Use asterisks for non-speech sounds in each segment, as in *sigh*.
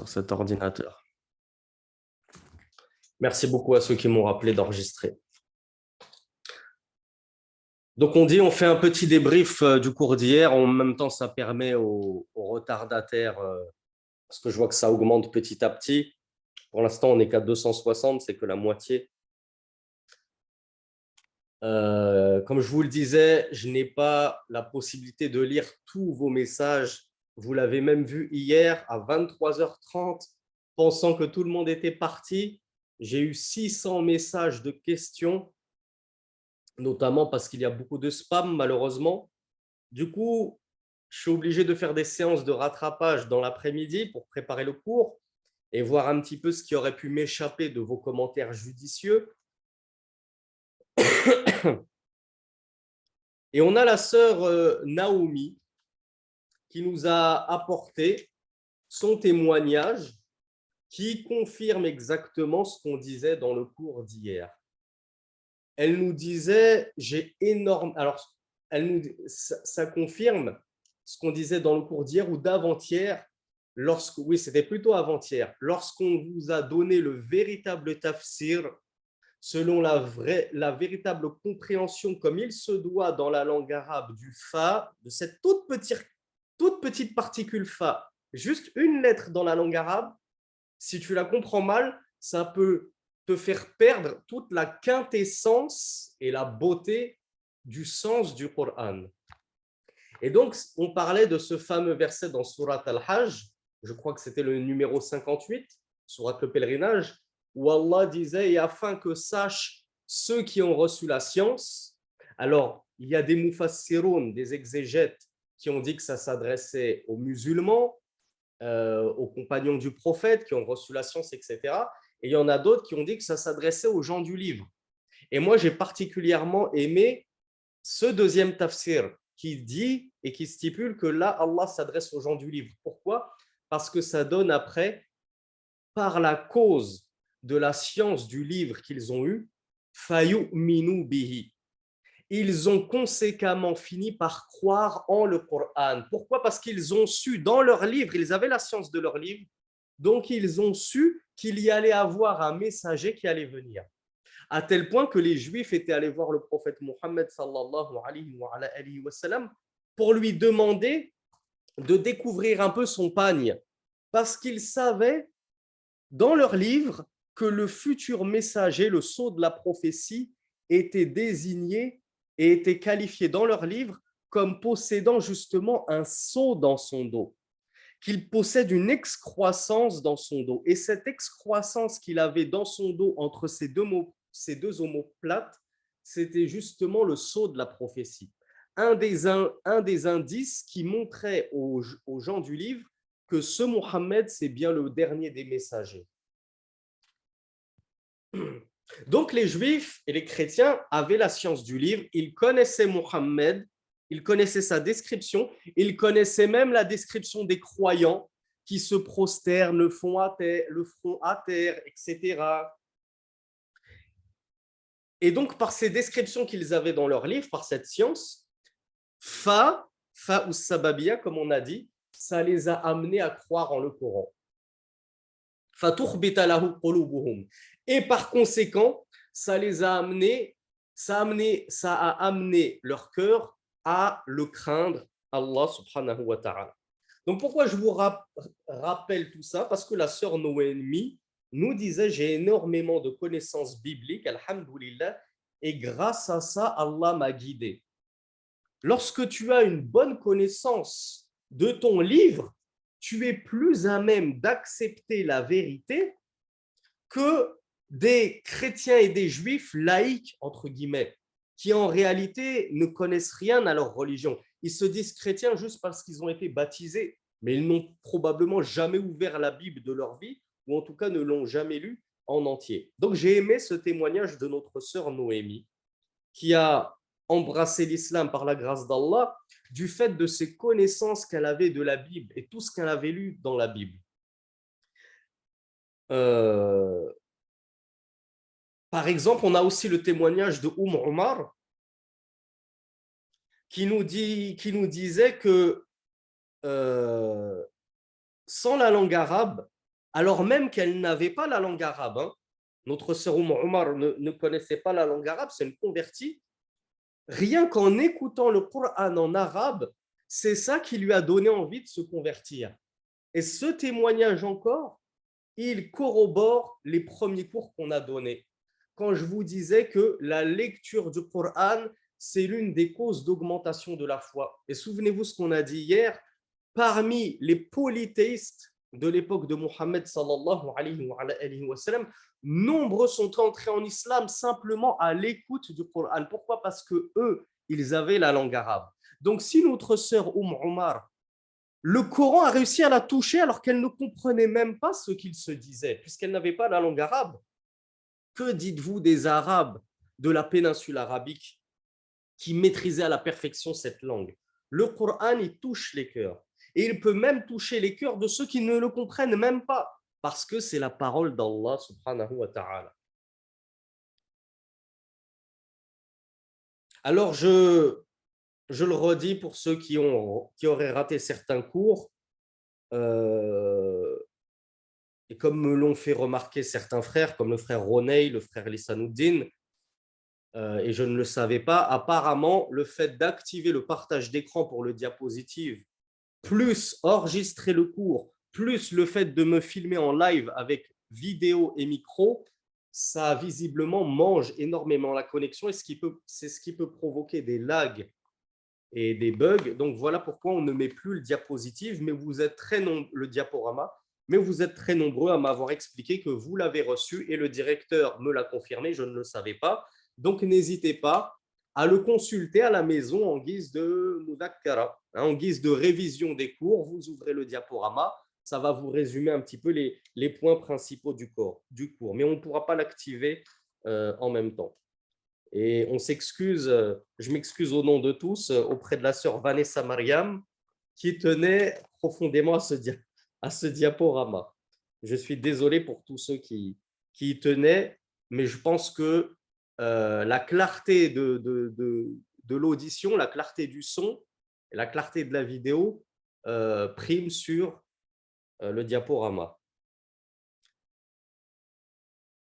sur cet ordinateur. Merci beaucoup à ceux qui m'ont rappelé d'enregistrer. Donc on dit, on fait un petit débrief euh, du cours d'hier. En même temps, ça permet aux, retardataires, euh, parce que je vois que ça augmente petit à petit. Pour l'instant, on n'est qu'à 260, c'est que la moitié. Euh, comme je vous le disais, je n'ai pas la possibilité de lire tous vos messages. Vous l'avez même vu hier à 23h30, pensant que tout le monde était parti. J'ai eu 600 messages de questions, notamment parce qu'il y a beaucoup de spam, malheureusement. Du coup, je suis obligé de faire des séances de rattrapage dans l'après-midi pour préparer le cours et voir un petit peu ce qui aurait pu m'échapper de vos commentaires judicieux. *coughs* Et on a la sœur euh, Naomi qui nous a apporté son témoignage qui confirme exactement ce qu'on disait dans le cours d'hier. Elle nous disait, j'ai énorme. Alors, elle nous, ça, confirme ce qu'on disait dans le cours d'hier ou d'avant-hier, lorsque, oui, c'était plutôt avant-hier, lorsqu'on vous a donné le véritable tafsir selon la, vraie, la véritable compréhension comme il se doit dans la langue arabe du fa, de cette toute petite, toute petite particule fa, juste une lettre dans la langue arabe, si tu la comprends mal, ça peut te faire perdre toute la quintessence et la beauté du sens du Coran. Et donc, on parlait de ce fameux verset dans Surat Al-Hajj, je crois que c'était le numéro 58, Surat le pèlerinage, où Allah disait, et afin que sachent ceux qui ont reçu la science, alors il y a des mufassiroun, des exégètes, qui ont dit que ça s'adressait aux musulmans, euh, aux compagnons du prophète qui ont reçu la science, etc. Et il y en a d'autres qui ont dit que ça s'adressait aux gens du livre. Et moi, j'ai particulièrement aimé ce deuxième tafsir qui dit et qui stipule que là, Allah s'adresse aux gens du livre. Pourquoi? Parce que ça donne après, par la cause de la science du livre qu'ils ont eu, fayu minu bihi ils ont conséquemment fini par croire en le Coran. Pourquoi? Parce qu'ils ont su dans leur livre, ils avaient la science de leur livre, donc ils ont su qu'il y allait avoir un messager qui allait venir. À tel point que les Juifs étaient allés voir le prophète Mohammed pour lui demander de découvrir un peu son pagne, parce qu'ils savaient dans leur livre que le futur messager, le sceau de la prophétie, était désigné et étaient qualifiés dans leur livre comme possédant justement un sceau dans son dos, qu'il possède une excroissance dans son dos. Et cette excroissance qu'il avait dans son dos entre ces deux, mots, ces deux omoplates, c'était justement le sceau de la prophétie. Un des, un, des indices qui montrait aux gens du livre que ce Mohammed, c'est bien le dernier des messagers. *clears throat* Donc les juifs et les chrétiens avaient la science du livre, ils connaissaient Mohammed, ils connaissaient sa description, ils connaissaient même la description des croyants qui se prosternent, le, font à terre, le front à terre, etc. Et donc par ces descriptions qu'ils avaient dans leur livre, par cette science, fa, fa ou sababia, comme on a dit, ça les a amenés à croire en le Coran. Et par conséquent, ça les a amenés, ça a amené, ça a amené leur cœur à le craindre, Allah subhanahu wa ta'ala. Donc pourquoi je vous rappelle tout ça? Parce que la sœur Noémie nous disait, j'ai énormément de connaissances bibliques, alhamdulillah, et grâce à ça, Allah m'a guidé. Lorsque tu as une bonne connaissance de ton livre, tu es plus à même d'accepter la vérité que des chrétiens et des juifs laïcs, entre guillemets, qui en réalité ne connaissent rien à leur religion. Ils se disent chrétiens juste parce qu'ils ont été baptisés, mais ils n'ont probablement jamais ouvert la Bible de leur vie, ou en tout cas ne l'ont jamais lu en entier. Donc j'ai aimé ce témoignage de notre sœur Noémie, qui a embrassé l'islam par la grâce d'Allah, du fait de ses connaissances qu'elle avait de la Bible et tout ce qu'elle avait lu dans la Bible. Euh, par exemple, on a aussi le témoignage de Oum Omar qui nous, disait que euh, sans la langue arabe, alors même qu'elle n'avait pas la langue arabe. Hein. Notre sœur Omar ne, ne, connaissait pas la langue arabe, c'est une convertie. Rien qu'en écoutant le Coran en arabe, c'est ça qui lui a donné envie de se convertir. Et ce témoignage encore, il corrobore les premiers cours qu'on a donnés. Quand je vous disais que la lecture du Coran, c'est l'une des causes d'augmentation de la foi. Et souvenez-vous ce qu'on a dit hier, parmi les polythéistes de l'époque de Mohammed sallallahu alayhi wa, nombreux sont entrés en islam simplement à l'écoute du Coran. Pourquoi? Parce que eux, ils avaient la langue arabe. Donc si notre sœur Oum Omar, le Coran a réussi à la toucher alors qu'elle ne comprenait même pas ce qu'il se disait, puisqu'elle n'avait pas la langue arabe. Que dites-vous des Arabes de la péninsule arabique qui maîtrisaient à la perfection cette langue? Le Coran, il touche les cœurs. Et il peut même toucher les cœurs de ceux qui ne le comprennent même pas, parce que c'est la parole d'Allah subhanahu wa ta'ala. Alors, je, le redis pour ceux qui, ont, auraient raté certains cours, euh, et comme me l'ont fait remarquer certains frères, comme le frère Roney, le frère Lissanouddin, euh, et je ne le savais pas, apparemment, le fait d'activer le partage d'écran pour le diapositive plus enregistrer le cours, plus le fait de me filmer en live avec vidéo et micro, ça visiblement mange énormément la connexion et c'est ce qui peut provoquer des lags et des bugs. Donc voilà pourquoi on ne met plus le diapositive, mais vous êtes très le diaporama, mais vous êtes très nombreux à m'avoir expliqué que vous l'avez reçu et le directeur me l'a confirmé, je ne le savais pas. Donc n'hésitez pas à le consulter à la maison en guise de mudakkara, hein, en guise de révision des cours. Vous ouvrez le diaporama, ça va vous résumer un petit peu les, les points principaux du, cours, mais on ne pourra pas l'activer euh, en même temps. Et on s'excuse, euh, je m'excuse au nom de tous euh, auprès de la sœur Vanessa Mariam qui tenait profondément à ce, à ce diaporama. Je suis désolé pour tous ceux qui, qui y tenaient, mais je pense que euh, la clarté de, l'audition, la clarté du son la clarté de la vidéo euh, prime sur euh, le diaporama.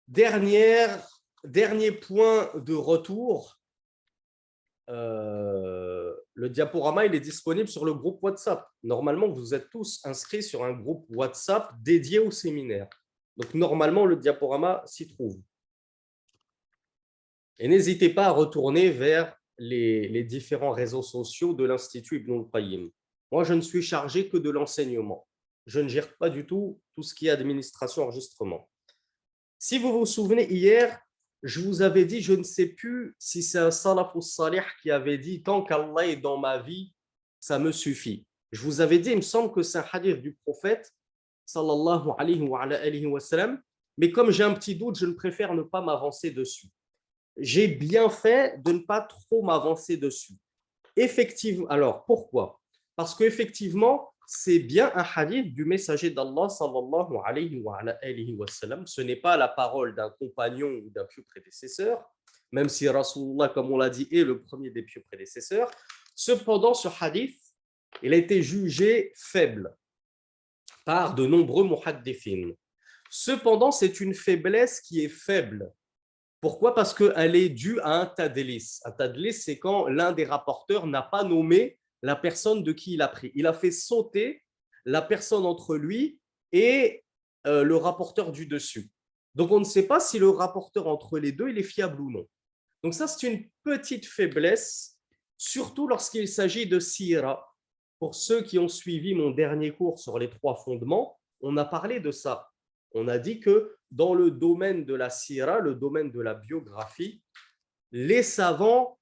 Dernière, dernier point de retour, le diaporama il est disponible sur le groupe WhatsApp. Normalement, vous êtes tous inscrits sur un groupe WhatsApp dédié au séminaire. Donc, normalement, le diaporama s'y trouve. Et n'hésitez pas à retourner vers les, différents réseaux sociaux de l'Institut Ibn al-Qayyim. Moi, je ne suis chargé que de l'enseignement. Je ne gère pas du tout tout ce qui est administration, enregistrement. Si vous vous souvenez, hier, je vous avais dit, je ne sais plus si c'est un salaf ou salih qui avait dit, tant qu'Allah est dans ma vie, ça me suffit. Je vous avais dit, il me semble que c'est un hadith du prophète, sallallahu alayhi wa, sallam, mais comme j'ai un petit doute, je préfère ne pas m'avancer dessus j'ai bien fait de ne pas trop m'avancer dessus. Effectivement, alors pourquoi? Parce qu'effectivement, c'est bien un hadith du messager d'Allah. Ce n'est pas la parole d'un compagnon ou d'un pieux prédécesseur, même si Rasulullah, comme on l'a dit, est le premier des pieux prédécesseurs. Cependant, ce hadith, il a été jugé faible par de nombreux muhaddifin. Cependant, c'est une faiblesse qui est faible pourquoi? Parce qu'elle est due à un tadlis. Un tadlis, c'est quand l'un des rapporteurs n'a pas nommé la personne de qui il a pris. Il a fait sauter la personne entre lui et euh, le rapporteur du dessus. Donc, on ne sait pas si le rapporteur entre les deux, il est fiable ou non. Donc, ça, c'est une petite faiblesse, surtout lorsqu'il s'agit de sira. Pour ceux qui ont suivi mon dernier cours sur les trois fondements, on a parlé de ça. On a dit que dans le domaine de la sira, le domaine de la biographie, les savants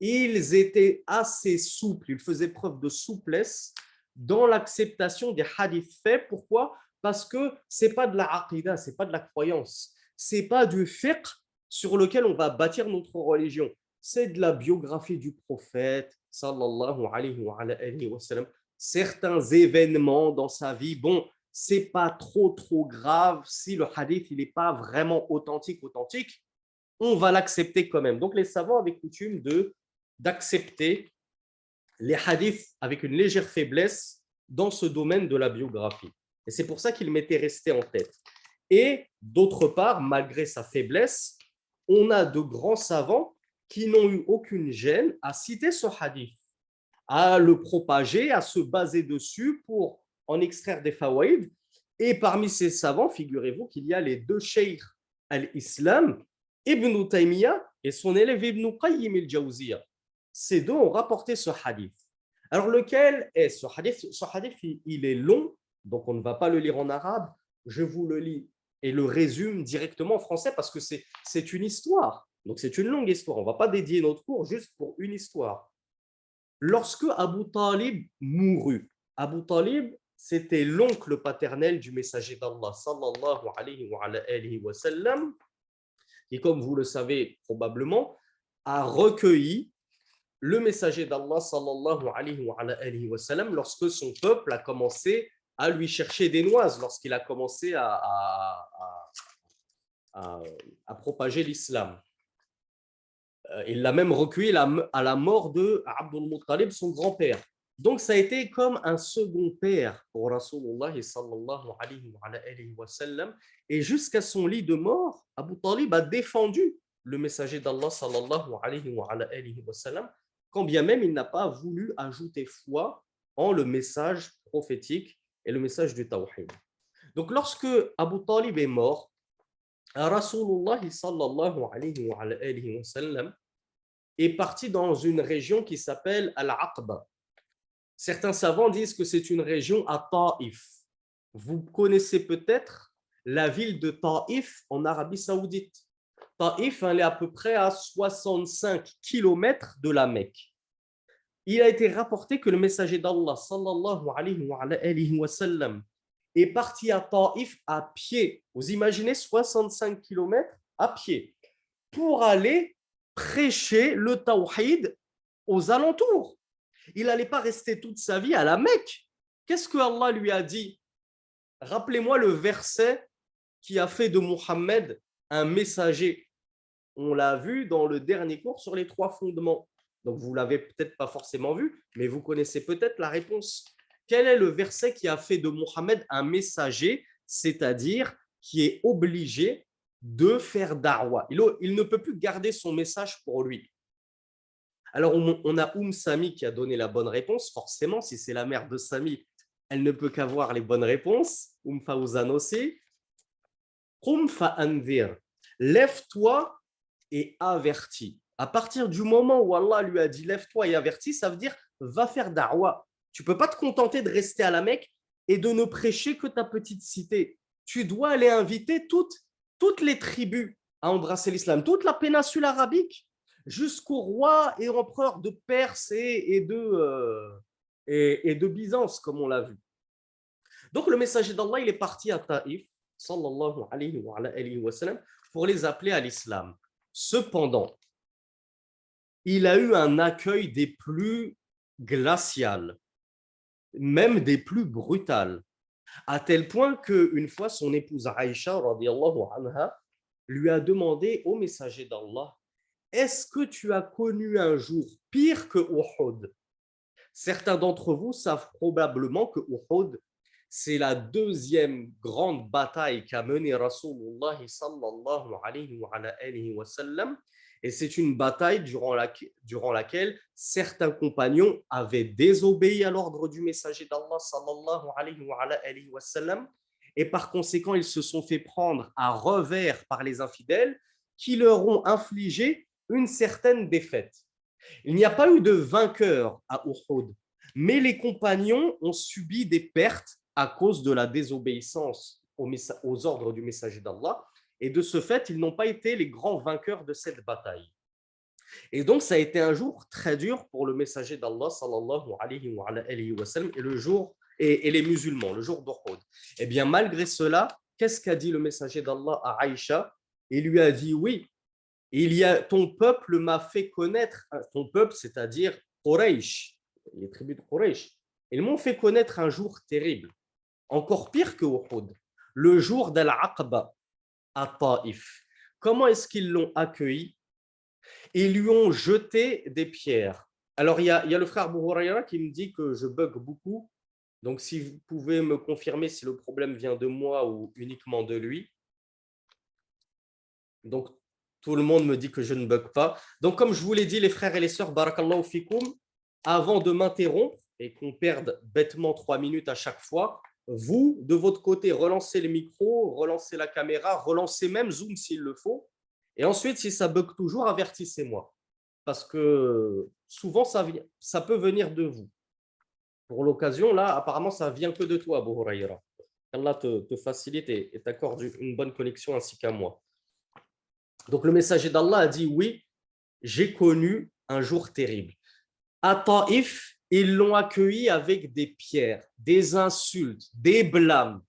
ils étaient assez souples, ils faisaient preuve de souplesse dans l'acceptation des hadiths faits. Pourquoi? Parce que ce n'est pas de la aqidah, ce n'est pas de la croyance, ce n'est pas du fiqh sur lequel on va bâtir notre religion. C'est de la biographie du prophète, certains événements dans sa vie, bon, c'est pas trop trop grave si le hadith il n'est pas vraiment authentique authentique, on va l'accepter quand même. Donc les savants avaient coutume de d'accepter les hadiths avec une légère faiblesse dans ce domaine de la biographie. Et c'est pour ça qu'il m'était resté en tête. Et d'autre part, malgré sa faiblesse, on a de grands savants qui n'ont eu aucune gêne à citer ce hadith, à le propager, à se baser dessus pour en extraire des fawaïd. Et parmi ces savants, figurez-vous qu'il y a les deux sheikhs al-Islam, Ibn Taymiyyah et son élève Ibn Qayyim al-Jawziyah. Ces deux ont rapporté ce hadith. Alors, lequel est ce hadith? Ce hadith, il est long, donc on ne va pas le lire en arabe. Je vous le lis et le résume directement en français parce que c'est une histoire. Donc, c'est une longue histoire. On ne va pas dédier notre cours juste pour une histoire. Lorsque Abu Talib mourut, Abu Talib, c'était l'oncle paternel du messager d'Allah, sallallahu alayhi wa, qui, comme vous le savez probablement, a recueilli le messager d'Allah, sallallahu lorsque son peuple a commencé à lui chercher des noises, lorsqu'il a commencé à, à propager l'islam. Euh, il l'a même recueilli à la mort de Abdul Muttalib, son grand-père. Donc, ça a été comme un second père pour Rasulullah sallallahu. Et jusqu'à son lit de mort, Abu Talib a défendu le messager d'Allah sallallahu alayhi wa sallam, quand bien même il n'a pas voulu ajouter foi en le message prophétique et le message du Tawhid. Donc, lorsque Abu Talib est mort, Rasulullah sallallahu est parti dans une région qui s'appelle Al-Aqba. Certains savants disent que c'est une région à Taif. Vous connaissez peut-être la ville de Taif en Arabie Saoudite. Taif, elle est à peu près à 65 km de la Mecque. Il a été rapporté que le messager d'Allah sallallahu alayhi wa est parti à Taif à pied. Vous imaginez 65 km à pied pour aller prêcher le tawhid aux alentours. Il n'allait pas rester toute sa vie à la Mecque. Qu'est-ce que Allah lui a dit? Rappelez-moi le verset qui a fait de Muhammad un messager. On l'a vu dans le dernier cours sur les trois fondements. Donc vous l'avez peut-être pas forcément vu, mais vous connaissez peut-être la réponse. Quel est le verset qui a fait de Muhammad un messager, c'est-à-dire qui est obligé de faire darwa. Il, ne peut plus garder son message pour lui. Alors, on, a Oum Sami qui a donné la bonne réponse. Forcément, si c'est la mère de Sami, elle ne peut qu'avoir les bonnes réponses. Oum Faouzan aussi. Qum fa'andir. Lève-toi et avertis. À partir du moment où Allah lui a dit lève-toi et avertis, ça veut dire va faire darwa. Tu peux pas te contenter de rester à la Mecque et de ne prêcher que ta petite cité. Tu dois aller inviter toutes toutes les tribus à embrasser l'islam, toute la péninsule arabique, jusqu'au roi et empereur de Perse et, de, euh, et, de Byzance, comme on l'a vu. Donc le messager d'Allah, il est parti à Taïf, sallallahu alayhi wa, sallam, pour les appeler à l'islam. Cependant, il a eu un accueil des plus glaciales, même des plus brutales à tel point qu'une fois, son épouse Aïcha anha, lui a demandé au messager d'Allah Est-ce que tu as connu un jour pire que Uhud? Certains d'entre vous savent probablement que Uhud, c'est la deuxième grande bataille qu'a menée Rasulullah sallallahu alayhi wa sallam et c'est une bataille durant, laquelle certains compagnons avaient désobéi à l'ordre du messager d'Allah sallallahu alayhi wa, sallam, et par conséquent, ils se sont fait prendre à revers par les infidèles qui leur ont infligé une certaine défaite. Il n'y a pas eu de vainqueur à Uhud, mais les compagnons ont subi des pertes à cause de la désobéissance aux ordres du messager d'Allah et de ce fait, ils n'ont pas été les grands vainqueurs de cette bataille. Et donc, ça a été un jour très dur pour le messager d'Allah, sallallahu alayhi wa, sallam, et le jour et, les musulmans, le jour d'Uhud. Eh bien, malgré cela, qu'est-ce qu'a dit le messager d'Allah à Aïcha? Il lui a dit oui, il y a, ton peuple m'a fait connaître, ton peuple, c'est-à-dire Quraysh, les tribus de Quraysh, ils m'ont fait connaître un jour terrible, encore pire que Uhud, le jour d'Al-Aqba, à Taif. Comment est-ce qu'ils l'ont accueilli? Ils lui ont jeté des pierres. Alors, il y a, le frère Bouhourayra qui me dit que je bug beaucoup. Donc, si vous pouvez me confirmer si le problème vient de moi ou uniquement de lui. Donc, tout le monde me dit que je ne bug pas. Donc, comme je vous l'ai dit, les frères et les sœurs, barakallahu fikoum, avant de m'interrompre et qu'on perde bêtement trois minutes à chaque fois, vous, de votre côté, relancez le micro, relancez la caméra, relancez même Zoom s'il le faut. Et ensuite, si ça bug toujours, avertissez-moi. Parce que souvent, ça, ça peut venir de vous. Pour l'occasion, là, apparemment, ça vient que de toi, Abu Huraira. Allah te, te facilite et t'accorde une bonne connexion ainsi qu'à moi. Donc le messager d'Allah a dit oui, j'ai connu un jour terrible. À Taïf, ils l'ont accueilli avec des pierres, des insultes, des blâmes.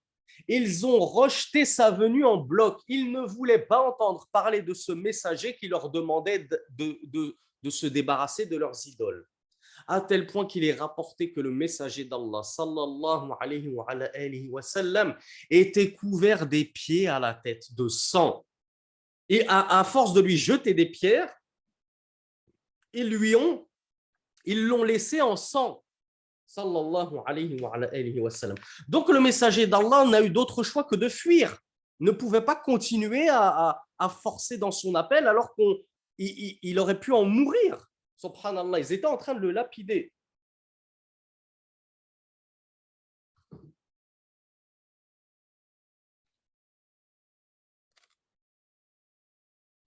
Ils ont rejeté sa venue en bloc. Ils ne voulaient pas entendre parler de ce messager qui leur demandait de, de, se débarrasser de leurs idoles. À tel point qu'il est rapporté que le messager d'Allah, sallallahu alayhi wa sallam, était couvert des pieds à la tête de sang. Et à, force de lui jeter des pierres, ils lui ont, ils l'ont laissé en sang. Donc le messager d'Allah n'a eu d'autre choix que de fuir. Ne pouvait pas continuer à, forcer dans son appel alors qu'il il, aurait pu en mourir. Subhanallah, ils étaient en train de le lapider.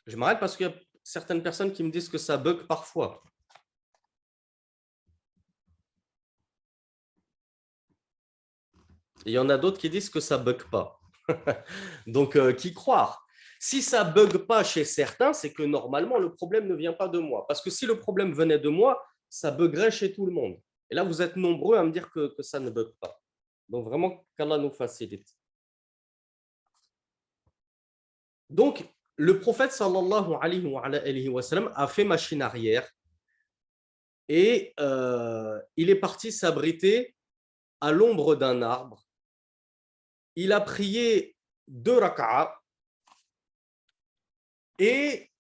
Je m'arrête parce qu'il y a certaines personnes qui me disent que ça bug parfois. il y en a d'autres qui disent que ça bug pas. *laughs* Donc, euh, qui croire? Si ça bug pas chez certains, c'est que normalement, le problème ne vient pas de moi. Parce que si le problème venait de moi, ça buggerait chez tout le monde. Et là, vous êtes nombreux à me dire que, que ça ne bug pas. Donc, vraiment, qu'Allah nous facilite. Donc, le prophète sallallahu alayhi wa, sallam a fait machine arrière et euh, il est parti s'abriter à l'ombre d'un arbre. Il a prié deux rak'a et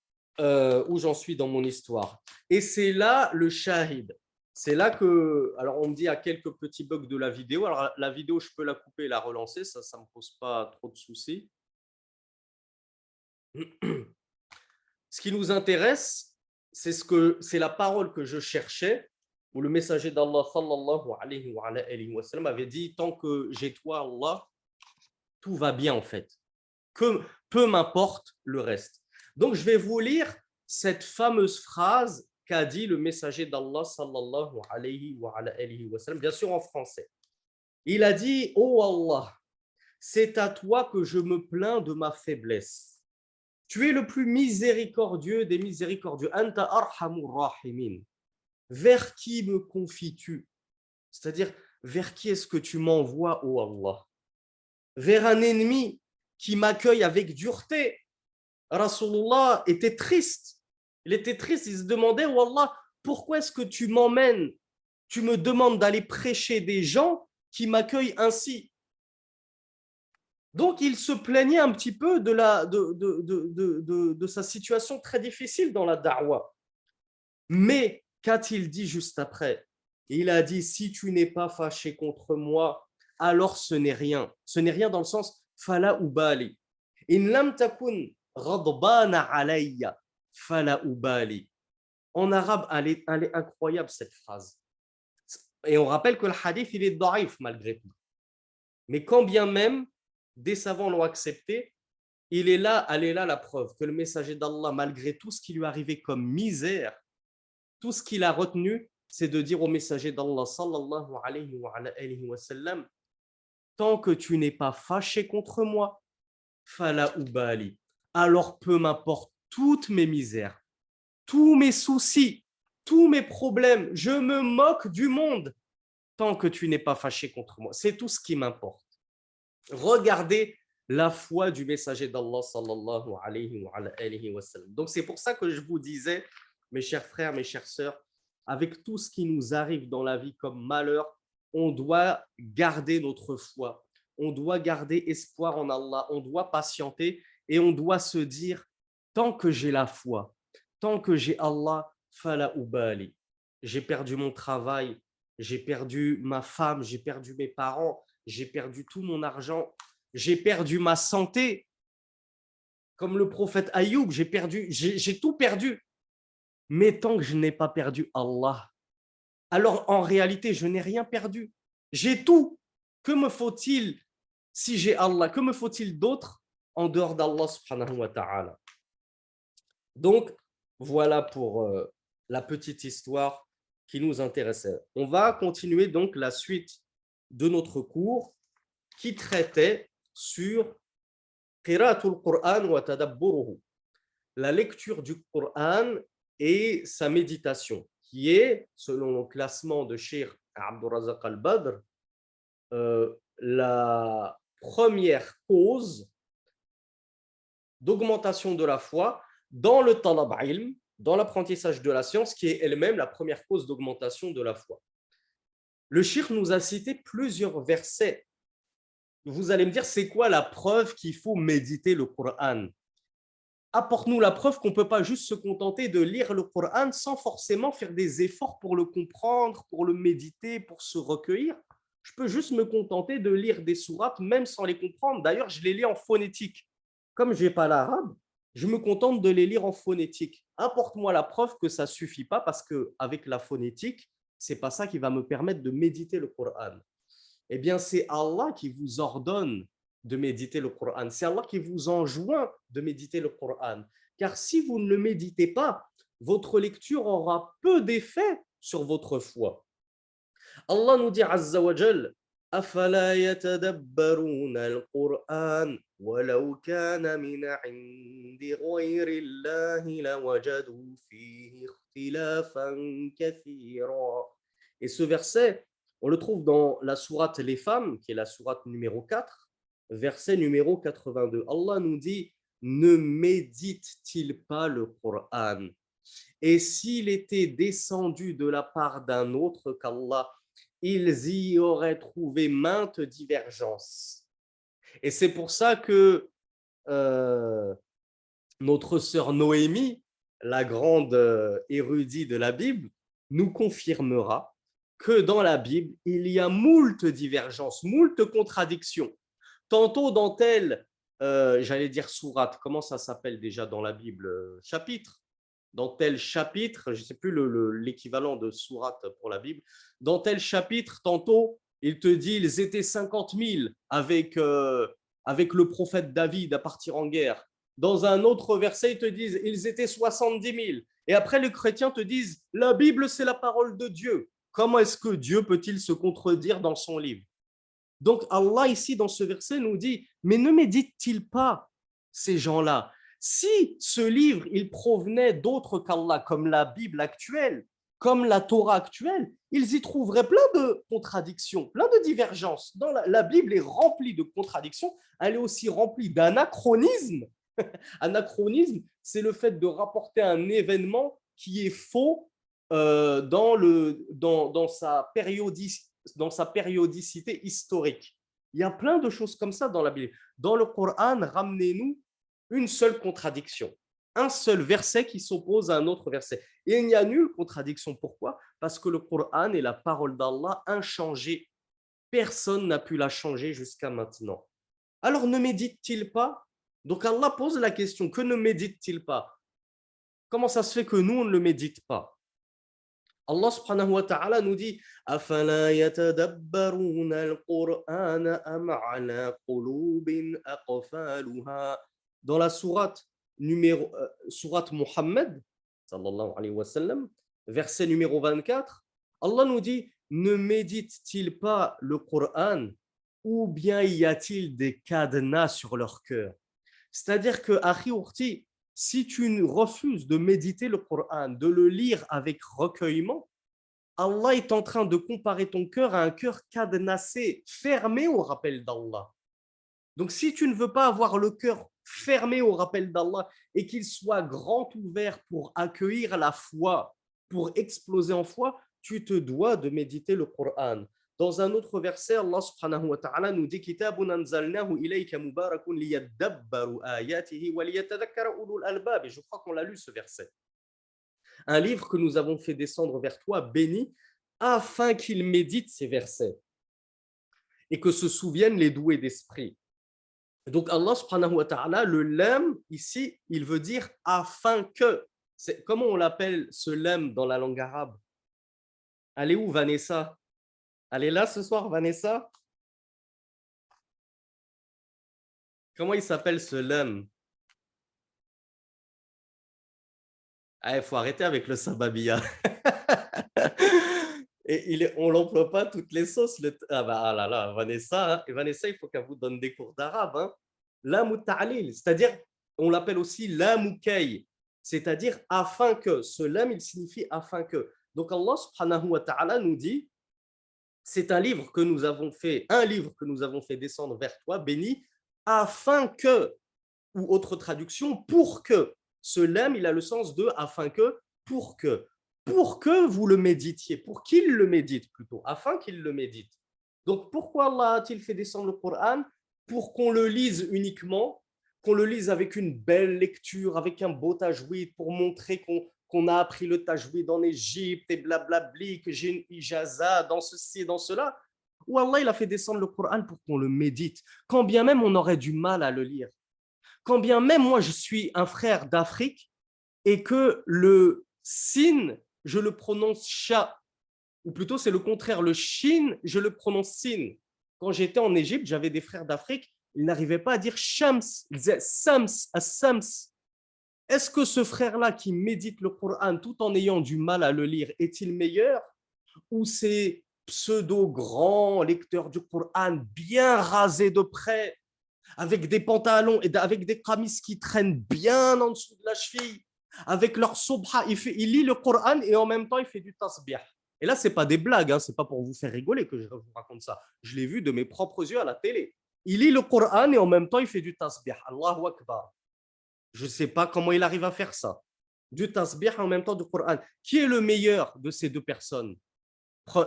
euh, où j'en suis dans mon histoire. Et c'est là le shahid. C'est là que, alors on me dit à quelques petits bugs de la vidéo. Alors la vidéo, je peux la couper et la relancer, ça, ça ne me pose pas trop de soucis. Ce qui nous intéresse, c'est la parole que je cherchais, où le messager d'Allah sallallahu wa, alayhi wa avait dit tant que j'ai toi Allah, tout va bien en fait. Que peu m'importe le reste. Donc je vais vous lire cette fameuse phrase qu'a dit le messager d'Allah sallallahu alayhi wa, alayhi wa bien sûr en français. Il a dit "Oh Allah, c'est à toi que je me plains de ma faiblesse." Tu es le plus miséricordieux des miséricordieux. Anta arhamur rahimin. Vers qui me confies-tu? C'est-à-dire, vers qui est-ce que tu m'envoies, ô Allah? Vers un ennemi qui m'accueille avec dureté. Rasulullah était triste. Il était triste. Il se demandait, oh Allah, pourquoi est-ce que tu m'emmènes? Tu me demandes d'aller prêcher des gens qui m'accueillent ainsi. Donc, il se plaignait un petit peu de, sa situation très difficile dans la da'wah. Mais qu'a-t-il dit juste après Il a dit, si tu n'es pas fâché contre moi, alors ce n'est rien. Ce n'est rien dans le sens, fala ubali. In lam takun alayya, fala ubali. En arabe, elle est, incroyable cette phrase. Et on rappelle que le hadith, il est daif malgré tout. Mais quand bien même, des savants l'ont accepté, il est là, elle est là la preuve que le messager d'Allah, malgré tout ce qui lui arrivait comme misère, tout ce qu'il a retenu, c'est de dire au messager d'Allah, tant que tu n'es pas fâché contre moi, fala ubali, alors peu m'importe toutes mes misères, tous mes soucis, tous mes problèmes, je me moque du monde tant que tu n'es pas fâché contre moi. C'est tout ce qui m'importe. Regardez la foi du messager d'Allah sallallahu alayhi wa. Donc c'est pour ça que je vous disais, mes chers frères, mes chères sœurs, avec tout ce qui nous arrive dans la vie comme malheur, on doit garder notre foi, on doit garder espoir en Allah, on doit patienter et on doit se dire, tant que j'ai la foi, tant que j'ai Allah, fala ubali, j'ai perdu mon travail, j'ai perdu ma femme, j'ai perdu mes parents, j'ai perdu tout mon argent, j'ai perdu ma santé. Comme le prophète Ayoub, j'ai tout perdu. Mais tant que je n'ai pas perdu Allah, alors en réalité, je n'ai rien perdu. J'ai tout. Que me faut-il si j'ai Allah? Que me faut-il d'autre en dehors d'Allah subhanahu wa ta'ala? Donc, voilà pour euh, la petite histoire qui nous intéressait. On va continuer donc la suite de notre cours qui traitait sur la lecture du Qur'an et sa méditation, qui est, selon le classement de Sheikh Abdurazak al-Badr, euh, la première cause d'augmentation de la foi dans le talab ilm, dans l'apprentissage de la science, qui est elle-même la première cause d'augmentation de la foi. Le shir nous a cité plusieurs versets. Vous allez me dire, c'est quoi la preuve qu'il faut méditer le Coran? Apporte-nous la preuve qu'on ne peut pas juste se contenter de lire le Coran sans forcément faire des efforts pour le comprendre, pour le méditer, pour se recueillir. Je peux juste me contenter de lire des sourates même sans les comprendre. D'ailleurs, je les lis en phonétique. Comme je n'ai pas l'arabe, je me contente de les lire en phonétique. Apporte-moi la preuve que ça suffit pas parce que avec la phonétique, c'est pas ça qui va me permettre de méditer le Coran. Eh bien, c'est Allah qui vous ordonne de méditer le Coran. C'est Allah qui vous enjoint de méditer le Coran. Car si vous ne le méditez pas, votre lecture aura peu d'effet sur votre foi. Allah nous dit Azza wa أفلا يتدبرون القرآن ولو كان من عند غير الله لوجدوا فيه اختلافا كثيرا Et ce verset, on le trouve dans la sourate Les Femmes, qui est la sourate numéro 4, verset numéro 82. Allah nous dit Ne médite-t-il pas le Coran Et s'il était descendu de la part d'un autre qu'Allah, ils y auraient trouvé maintes divergences. Et c'est pour ça que euh, notre sœur Noémie, la grande euh, érudite de la Bible, nous confirmera que dans la Bible, il y a moult divergences, moult contradictions. Tantôt dans tel, euh, j'allais dire sourate, comment ça s'appelle déjà dans la Bible Chapitre? Dans tel chapitre, je ne sais plus l'équivalent de sourate pour la Bible, dans tel chapitre, tantôt, il te dit ils étaient 50 000 avec, euh, avec le prophète David à partir en guerre. Dans un autre verset, ils te disent ils étaient 70 000. Et après, les chrétiens te disent la Bible, c'est la parole de Dieu. Comment est-ce que Dieu peut-il se contredire dans son livre? Donc Allah ici, dans ce verset, nous dit, mais ne médite-t-il pas ces gens-là? Si ce livre, il provenait d'autres qu'Allah, comme la Bible actuelle, comme la Torah actuelle, ils y trouveraient plein de contradictions, plein de divergences. Dans la, Bible est remplie de contradictions, elle est aussi remplie d'anachronismes. *laughs* Anachronisme, c'est le fait de rapporter un événement qui est faux euh, dans, le, dans, dans, sa dans sa périodicité historique. Il y a plein de choses comme ça dans la Bible. Dans le Coran, ramenez-nous une seule contradiction, un seul verset qui s'oppose à un autre verset. Et il n'y a nulle contradiction. Pourquoi? Parce que le Coran est la parole d'Allah inchangée. Personne n'a pu la changer jusqu'à maintenant. Alors ne médite-t-il pas? Donc Allah pose la question, que ne médite-t-il pas? Comment ça se fait que nous, ne le médite pas? Allah subhanahu wa ta'ala nous dit dans la sourate numéro euh, sourate Muhammad sallallahu verset numéro 24, Allah nous dit ne médite-t-il pas le Coran ou bien y a-t-il des cadenas sur leur cœur? C'est-à-dire que Akhi si tu refuses de méditer le Coran, de le lire avec recueillement, Allah est en train de comparer ton cœur à un cœur cadenassé, fermé au rappel d'Allah. Donc si tu ne veux pas avoir le cœur fermé au rappel d'Allah et qu'il soit grand ouvert pour accueillir la foi, pour exploser en foi, tu te dois de méditer le Coran. Dans un autre verset, Allah subhanahu wa ta'ala nous dit Kitabun anzalnahu ilayka mubarakun ayatihi wa ulul albab. Et je crois qu'on l'a lu ce verset. un livre que nous avons fait descendre vers toi, béni, afin qu'il médite ces versets et que se souviennent les doués d'esprit. Donc Allah subhanahu wa ta'ala, le lem, ici, il veut dire afin que. Comment on l'appelle ce lem dans la langue arabe? Allez où Vanessa? Est là ce soir, Vanessa? Comment il s'appelle ce lem Il faut arrêter avec le sababia. *laughs* Et il est, on l'emploie pas toutes les sauces. Le, ah, bah, ah là là, Vanessa, hein. Vanessa, il faut qu'elle vous donne des cours d'arabe. Hein. C'est-à-dire, on l'appelle aussi la c'est-à-dire afin que. Ce lam, il signifie afin que. Donc Allah subhanahu wa ta'ala nous dit, c'est un livre que nous avons fait, un livre que nous avons fait descendre vers toi, béni, afin que, ou autre traduction, pour que. Ce lam, il a le sens de afin que, pour que pour que vous le méditiez, pour qu'il le médite plutôt, afin qu'il le médite. Donc pourquoi Allah a-t-il fait descendre le Coran Pour qu'on le lise uniquement, qu'on le lise avec une belle lecture, avec un beau tajwid, pour montrer qu'on a appris le tajwid en Égypte et blablabli, que j'ai une ijaza dans ceci dans cela? Ou Allah il a fait descendre le Coran pour qu'on le médite, quand bien même on aurait du mal à le lire. Quand bien même moi je suis un frère d'Afrique et que le sin je le prononce chat. Ou plutôt, c'est le contraire. Le shin, je le prononce sin. Quand j'étais en Égypte, j'avais des frères d'Afrique, ils n'arrivaient pas à dire shams, ils disaient sams, sams. Est-ce que ce frère-là qui médite le Coran tout en ayant du mal à le lire est-il meilleur? Ou ces pseudo-grands lecteurs du Coran bien rasés de près, avec des pantalons et avec des camis qui traînent bien en dessous de la cheville avec leur subha, il, lit le Coran et en même temps il fait du tasbih. Et là, ce n'est pas des blagues, hein, ce n'est pas pour vous faire rigoler que je vous raconte ça. Je l'ai vu de mes propres yeux à la télé. Il lit le Coran et en même temps il fait du tasbih. Allahu Akbar. Je ne sais pas comment il arrive à faire ça. Du tasbih en même temps du Coran. Qui est le meilleur de ces deux personnes?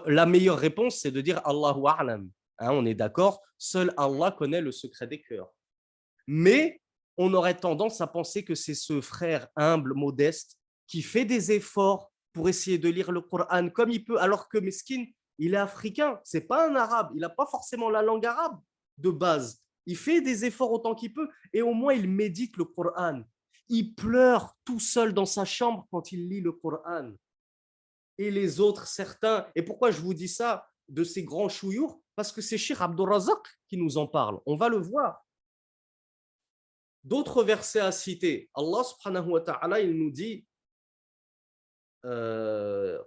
La meilleure réponse, c'est de dire Allahu A'lam. Hein, on est d'accord, seul Allah connaît le secret des cœurs. Mais on aurait tendance à penser que c'est ce frère humble, modeste, qui fait des efforts pour essayer de lire le Coran comme il peut, alors que Meskin, il est africain, c'est pas un arabe, il n'a pas forcément la langue arabe de base. Il fait des efforts autant qu'il peut et au moins il médite le Coran. Il pleure tout seul dans sa chambre quand il lit le Coran. Et les autres, certains, et pourquoi je vous dis ça de ces grands chouyours? Parce que c'est Shir Abdurrazak qui nous en parle. On va le voir. D'autres versets à citer. Allah subhanahu wa ta'ala, il nous dit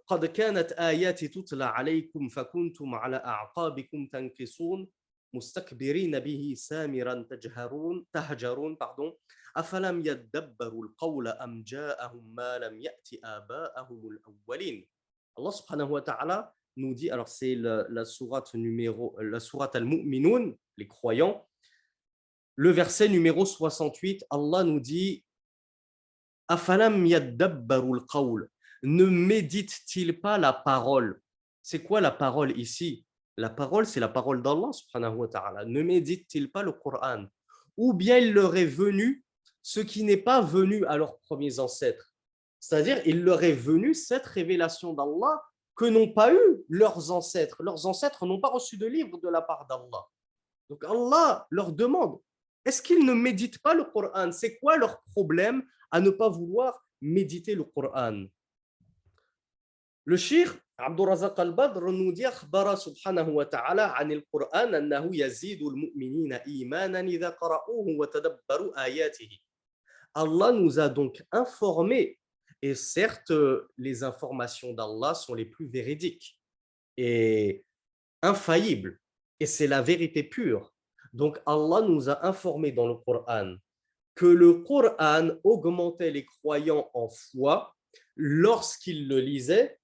قد كانت آياتي تتلى عليكم فكنتم على أعقابكم تنكصون مستكبرين به سامرا تجهرون تهجرون pardon أفلم يدبروا القول أم جاءهم ما لم يأت آباءهم الأولين Allah subhanahu wa ta'ala nous dit alors c'est la, la sourate numéro la sourate al-mu'minun les croyants le verset numéro 68, Allah nous dit Afalam Ne médite-t-il pas la parole? C'est quoi la parole ici? La parole, c'est la parole d'Allah subhanahu. Ne médite-t-il pas le Coran? Ou bien il leur est venu ce qui n'est pas venu à leurs premiers ancêtres? C'est-à-dire, il leur est venu cette révélation d'Allah que n'ont pas eu leurs ancêtres. Leurs ancêtres n'ont pas reçu de livre de la part d'Allah. Donc Allah leur demande est-ce qu'ils ne méditent pas le Coran C'est quoi leur problème à ne pas vouloir méditer le Coran Le shir Abdurazak al-Badr nous dit أخبر سبحانه وتعالى عن القرآن أنه يزيد المؤمنين إيمانا إذا قرأوه وتدبروا آياته Allah nous a donc informés et certes les informations d'Allah sont les plus véridiques et infaillibles et c'est la vérité pure donc Allah nous a informé dans le Coran que le Coran augmentait les croyants en foi lorsqu'ils le lisaient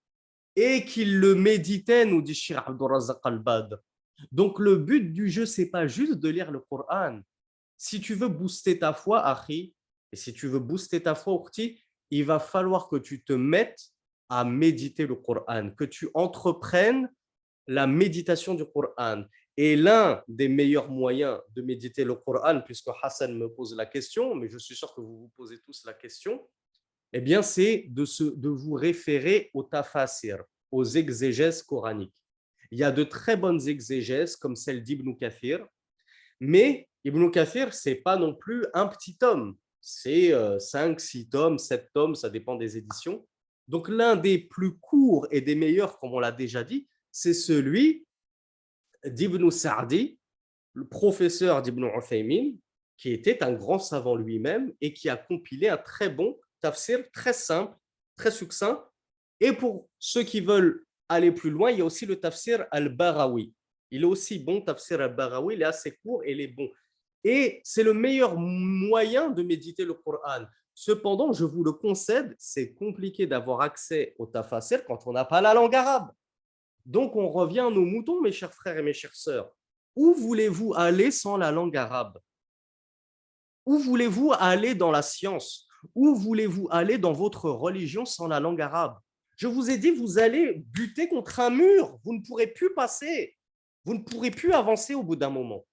et qu'ils le méditaient, nous dit Shir Abdurazak al-Bad. Donc le but du jeu, c'est pas juste de lire le Coran. Si tu veux booster ta foi, Akhi, et si tu veux booster ta foi, Urti, il va falloir que tu te mettes à méditer le Coran, que tu entreprennes la méditation du Coran. Et l'un des meilleurs moyens de méditer le Coran, puisque Hassan me pose la question, mais je suis sûr que vous vous posez tous la question, eh bien, c'est de, de vous référer au tafasir, aux exégèses coraniques. Il y a de très bonnes exégèses comme celle d'Ibn Kathir, mais Ibn Kathir, ce n'est pas non plus un petit tome. C'est 5, euh, 6 tomes, 7 tomes, ça dépend des éditions. Donc l'un des plus courts et des meilleurs, comme on l'a déjà dit, c'est celui d'Ibn Sa'di, le professeur d'Ibn Uthaymin, qui était un grand savant lui-même et qui a compilé un très bon tafsir, très simple, très succinct. Et pour ceux qui veulent aller plus loin, il y a aussi le tafsir al-Barawi. Il est aussi bon, tafsir al-Barawi, il est assez court et il est bon. Et c'est le meilleur moyen de méditer le Coran. Cependant, je vous le concède, c'est compliqué d'avoir accès au tafsir quand on n'a pas la langue arabe. Donc, on revient à nos moutons, mes chers frères et mes chères sœurs. Où voulez-vous aller sans la langue arabe? Où voulez-vous aller dans la science? Où voulez-vous aller dans votre religion sans la langue arabe? Je vous ai dit, vous allez buter contre un mur. Vous ne pourrez plus passer. Vous ne pourrez plus avancer au bout d'un moment.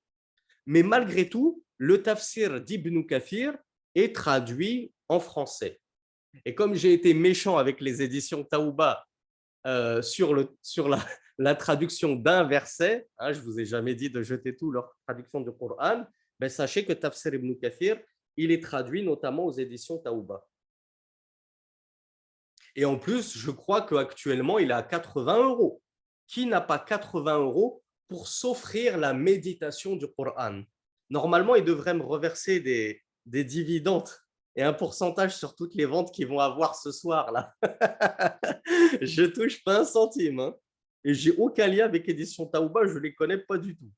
Mais malgré tout, le tafsir d'Ibn Kathir est traduit en français. Et comme j'ai été méchant avec les éditions Taouba euh, sur, *laughs* la, traduction d'un verset, hein, je vous ai jamais dit de jeter tout leur traduction du Coran, ben, sachez que Tafsir ibn Kathir, il est traduit notamment aux éditions Taouba. Et en plus, je crois qu'actuellement, il est à 80 euros. Qui n'a pas 80 euros pour s'offrir la méditation du Coran? Normalement, il devrait me reverser des dividendes et un pourcentage sur toutes les ventes qu'ils vont avoir ce soir là. *laughs* je touche pas un centime. Hein. Et j'ai aucun lien avec Édition Taouba, je ne les connais pas du tout.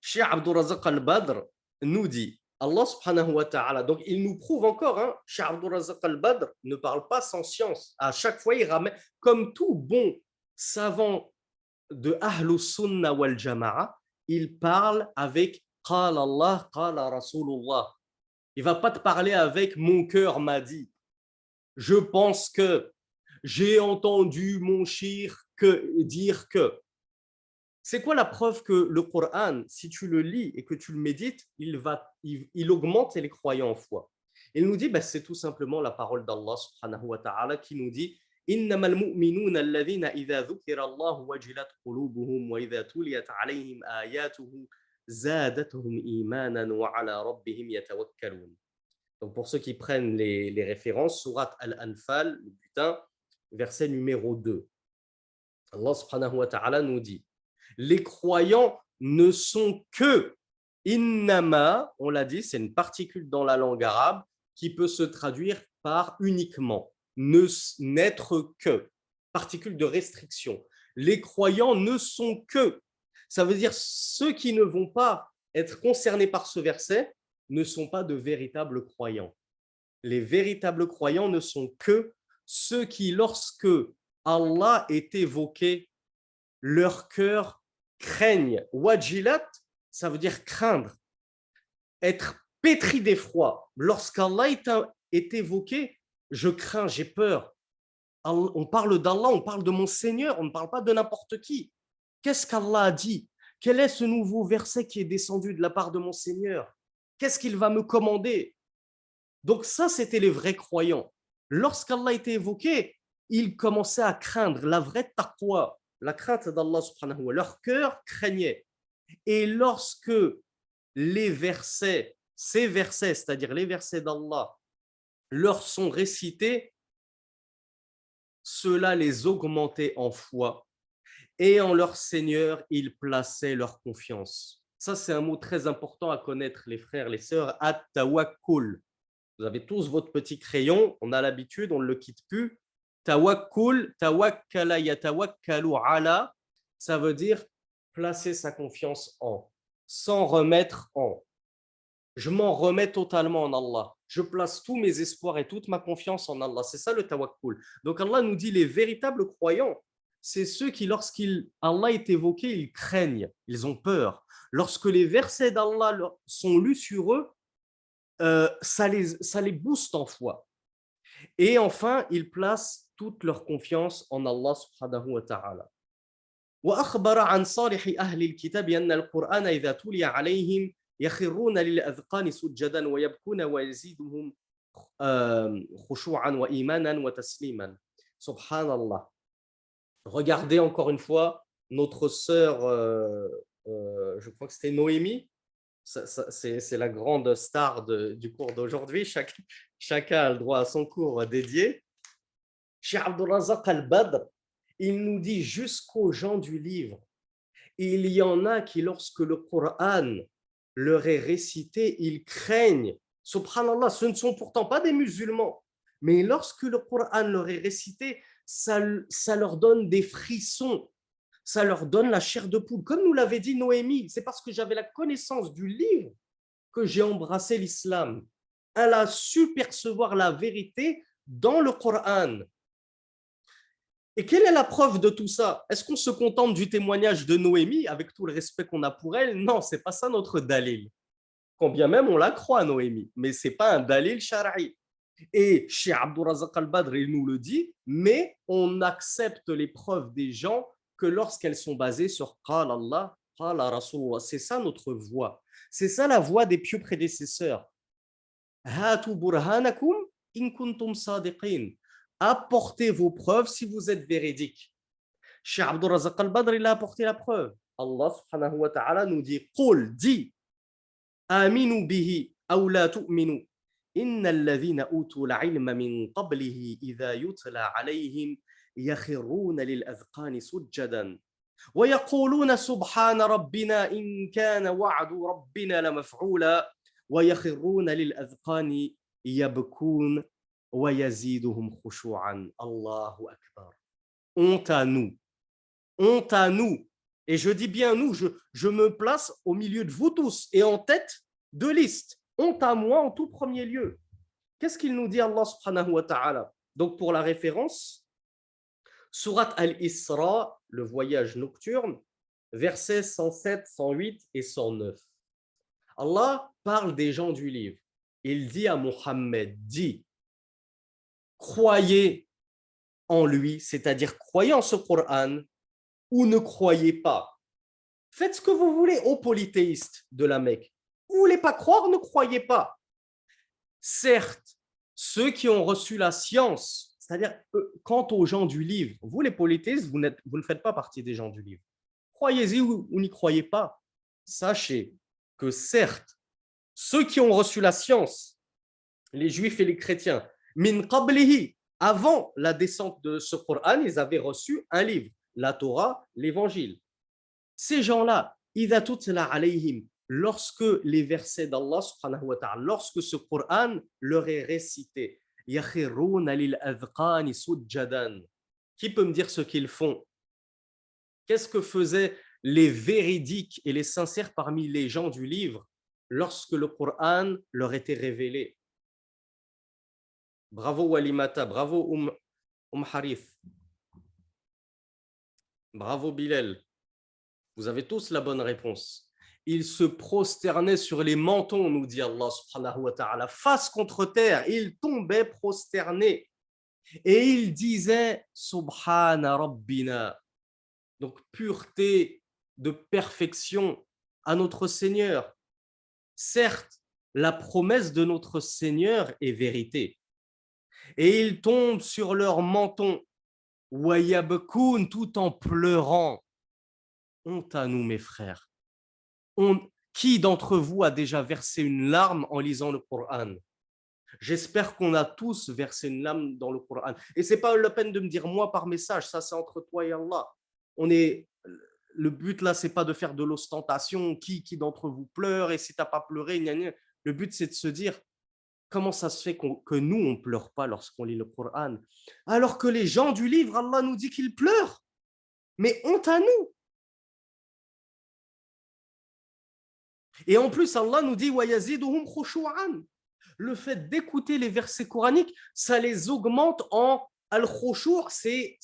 Cheikh Abdourazaq al-Badr nous dit, Allah subhanahu wa ta'ala, donc il nous prouve encore, hein, Cheikh Abdourazaq al-Badr ne parle pas sans science. À chaque fois, il ramène, comme tout bon savant de Ahlus Sunnah wal Jama'a, il parle avec Qala Allah, Qala Rasulullah. Il va pas te parler avec mon cœur m'a dit. Je pense que j'ai entendu mon shir que, dire que. C'est quoi la preuve que le Coran, si tu le lis et que tu le médites, il, va, il, augmente les croyants en foi Il nous dit, bah, c'est tout simplement la parole d'Allah subhanahu wa ta'ala qui nous dit إنما المؤمنون الذين إذا ذكر الله وجلت قلوبهم وإذا تليت عليهم آياته زادتهم إيمانا وعلى ربهم يتوكلون. Donc pour ceux qui prennent les, les références, Surat Al-Anfal, le butin, verset numéro 2. Allah subhanahu wa ta'ala nous dit Les croyants ne sont que innama, on l'a dit, c'est une particule dans la langue arabe qui peut se traduire par uniquement, ne n'être que, particule de restriction. Les croyants ne sont que. ça veut dire ceux qui ne vont pas être concernés par ce verset ne sont pas de véritables croyants. Les véritables croyants ne sont que ceux qui, lorsque Allah est évoqué, leur cœur craignent. Wajilat, ça veut dire craindre, être pétri d'effroi. Lorsqu'Allah est évoqué, je crains, j'ai peur. On parle d'Allah, on parle de mon Seigneur, on ne parle pas de n'importe qui. Qu'est-ce qu'Allah a dit? Quel est ce nouveau verset qui est descendu de la part de mon Seigneur? Qu'est-ce qu'il va me commander? Donc ça, c'était les vrais croyants. lorsqu'Allah était évoqué, ils commençaient à craindre la vraie taqwa, la crainte d'Allah subhanahu Leur cœur craignait. Et lorsque les versets, ces versets, c'est-à-dire les versets d'Allah, leur sont récités, cela les augmentait en foi. Et en leur Seigneur, ils plaçaient leur confiance. Ça, c'est un mot très important à connaître, les frères, les sœurs. Vous avez tous votre petit crayon, on a l'habitude, on ne le quitte plus. Tawakkul, tawakkala yatawakkalu ala, ça veut dire placer sa confiance en, sans remettre en. Je m'en remets totalement en Allah. Je place tous mes espoirs et toute ma confiance en Allah. C'est ça le tawakkul. Donc Allah nous dit les véritables croyants, c'est ceux qui, lorsqu'Allah est évoqué, ils craignent, ils ont peur. Lorsque les versets d'Allah sont lus sur eux, euh, ça, les, ça les booste en foi. Et enfin, ils placent toute leur confiance en Allah subhanahu wa ta'ala. وأخبر عن صالح أهل الكتاب أن القرآن إذا تلي عليهم يخرون للأذقان سجدا ويبكون ويزيدهم خشوعا وإيمانا وتسليما سبحان الله Regardez encore une fois notre sœur, euh, euh, je crois que c'était Noémie, c'est la grande star du cours d'aujourd'hui. Chacun a le droit à son cours dédié. Cheikh al-Badr, il nous dit jusqu'aux gens du livre, il y en a qui, lorsque le Coran leur est récité, ils craignent. Subhanallah, ce ne sont pourtant pas des musulmans, mais lorsque le Coran leur est récité, ça, leur donne des frissons, ça leur donne la chair de poule. Comme nous l'avait dit Noémie, c'est parce que j'avais la connaissance du livre que j'ai embrassé l'islam. Elle a su percevoir la vérité dans le Coran. Et quelle est la preuve de tout ça? Est-ce qu'on se contente du témoignage de Noémie avec tout le respect qu'on a pour elle? Non, c'est pas ça notre dalil. Quand bien même on la croit, Noémie, mais c'est pas un dalil shara'i. Et chez Abdurrazak al-Badr, il nous le dit, mais on accepte les preuves des gens que lorsqu'elles sont basées sur Qala Allah, Qala Rasulullah. C'est ça notre voix. C'est ça la voix des pieux prédécesseurs. Hatu burhanakum in kuntum sadiqin. Apportez vos preuves si vous êtes véridique. Cheikh Abdul Razak al-Badr, il a apporté la preuve. Allah subhanahu wa ta'ala nous dit Qul, dis, aminu bihi, aw la tu'minu. إن الذين أوتوا العلم من قبله إذا يتلى عليهم يخرون للأذقان سجدا ويقولون سبحان ربنا إن كان وعد ربنا لمفعولا ويخرون للأذقان يبكون ويزيدهم خشوعا الله أكبر honte à nous. Honte à nous. Et je dis bien nous je, je me place au milieu de vous tous et en tête de liste. Honte à moi en tout premier lieu qu'est-ce qu'il nous dit Allah subhanahu wa ta'ala? Donc pour la référence Surat al-Isra, le voyage nocturne, versets 107, 108 et 109. Allah parle des gens du livre. Il dit à Mohammed, dit, croyez en lui, c'est-à-dire croyez en ce Coran ou ne croyez pas. Faites ce que vous voulez, aux polythéistes de la Mecque. Vous voulez pas croire, ne croyez pas. Certes, ceux qui ont reçu la science c'est-à-dire, quant aux gens du livre, vous les polythéistes, vous, ne faites pas partie des gens du livre. Croyez-y ou, n'y croyez pas. Sachez que certes, ceux qui ont reçu la science, les juifs et les chrétiens, min avant la descente de ce Coran, ils avaient reçu un livre, la Torah, l'évangile. Ces gens-là, alayhim, lorsque les versets d'Allah, lorsque ce Coran leur est récité, qui peut me dire ce qu'ils font? Qu'est-ce que faisaient les véridiques et les sincères parmi les gens du livre lorsque le Coran leur était révélé? Bravo Walimata, bravo um Harif, bravo Bilal. Vous avez tous la bonne réponse il se prosternait sur les mentons, nous dit Allah subhanahu wa ta'ala, face contre terre, il tombait prosterné. Et il disait Subhana Rabbina, donc pureté de perfection à notre Seigneur. Certes, la promesse de notre Seigneur est vérité. Et il tombe sur leur menton, Wayabkoun, tout en pleurant. Honte à nous, mes frères qui d'entre vous a déjà versé une larme en lisant le Coran? J'espère qu'on a tous versé une larme dans le Coran. Et c'est pas la peine de me dire moi par message, ça c'est entre toi et Allah. On est le but là, c'est pas de faire de l'ostentation, qui, qui d'entre vous pleure et si tu n'as pas pleuré, le but c'est de se dire comment ça se fait que nous on pleure pas lorsqu'on lit le Coran, alors que les gens du livre, Allah nous dit qu'ils pleurent. Mais honte à nous. Et en plus, Allah nous dit Le fait d'écouter les versets coraniques, ça les augmente en al-khushu', c'est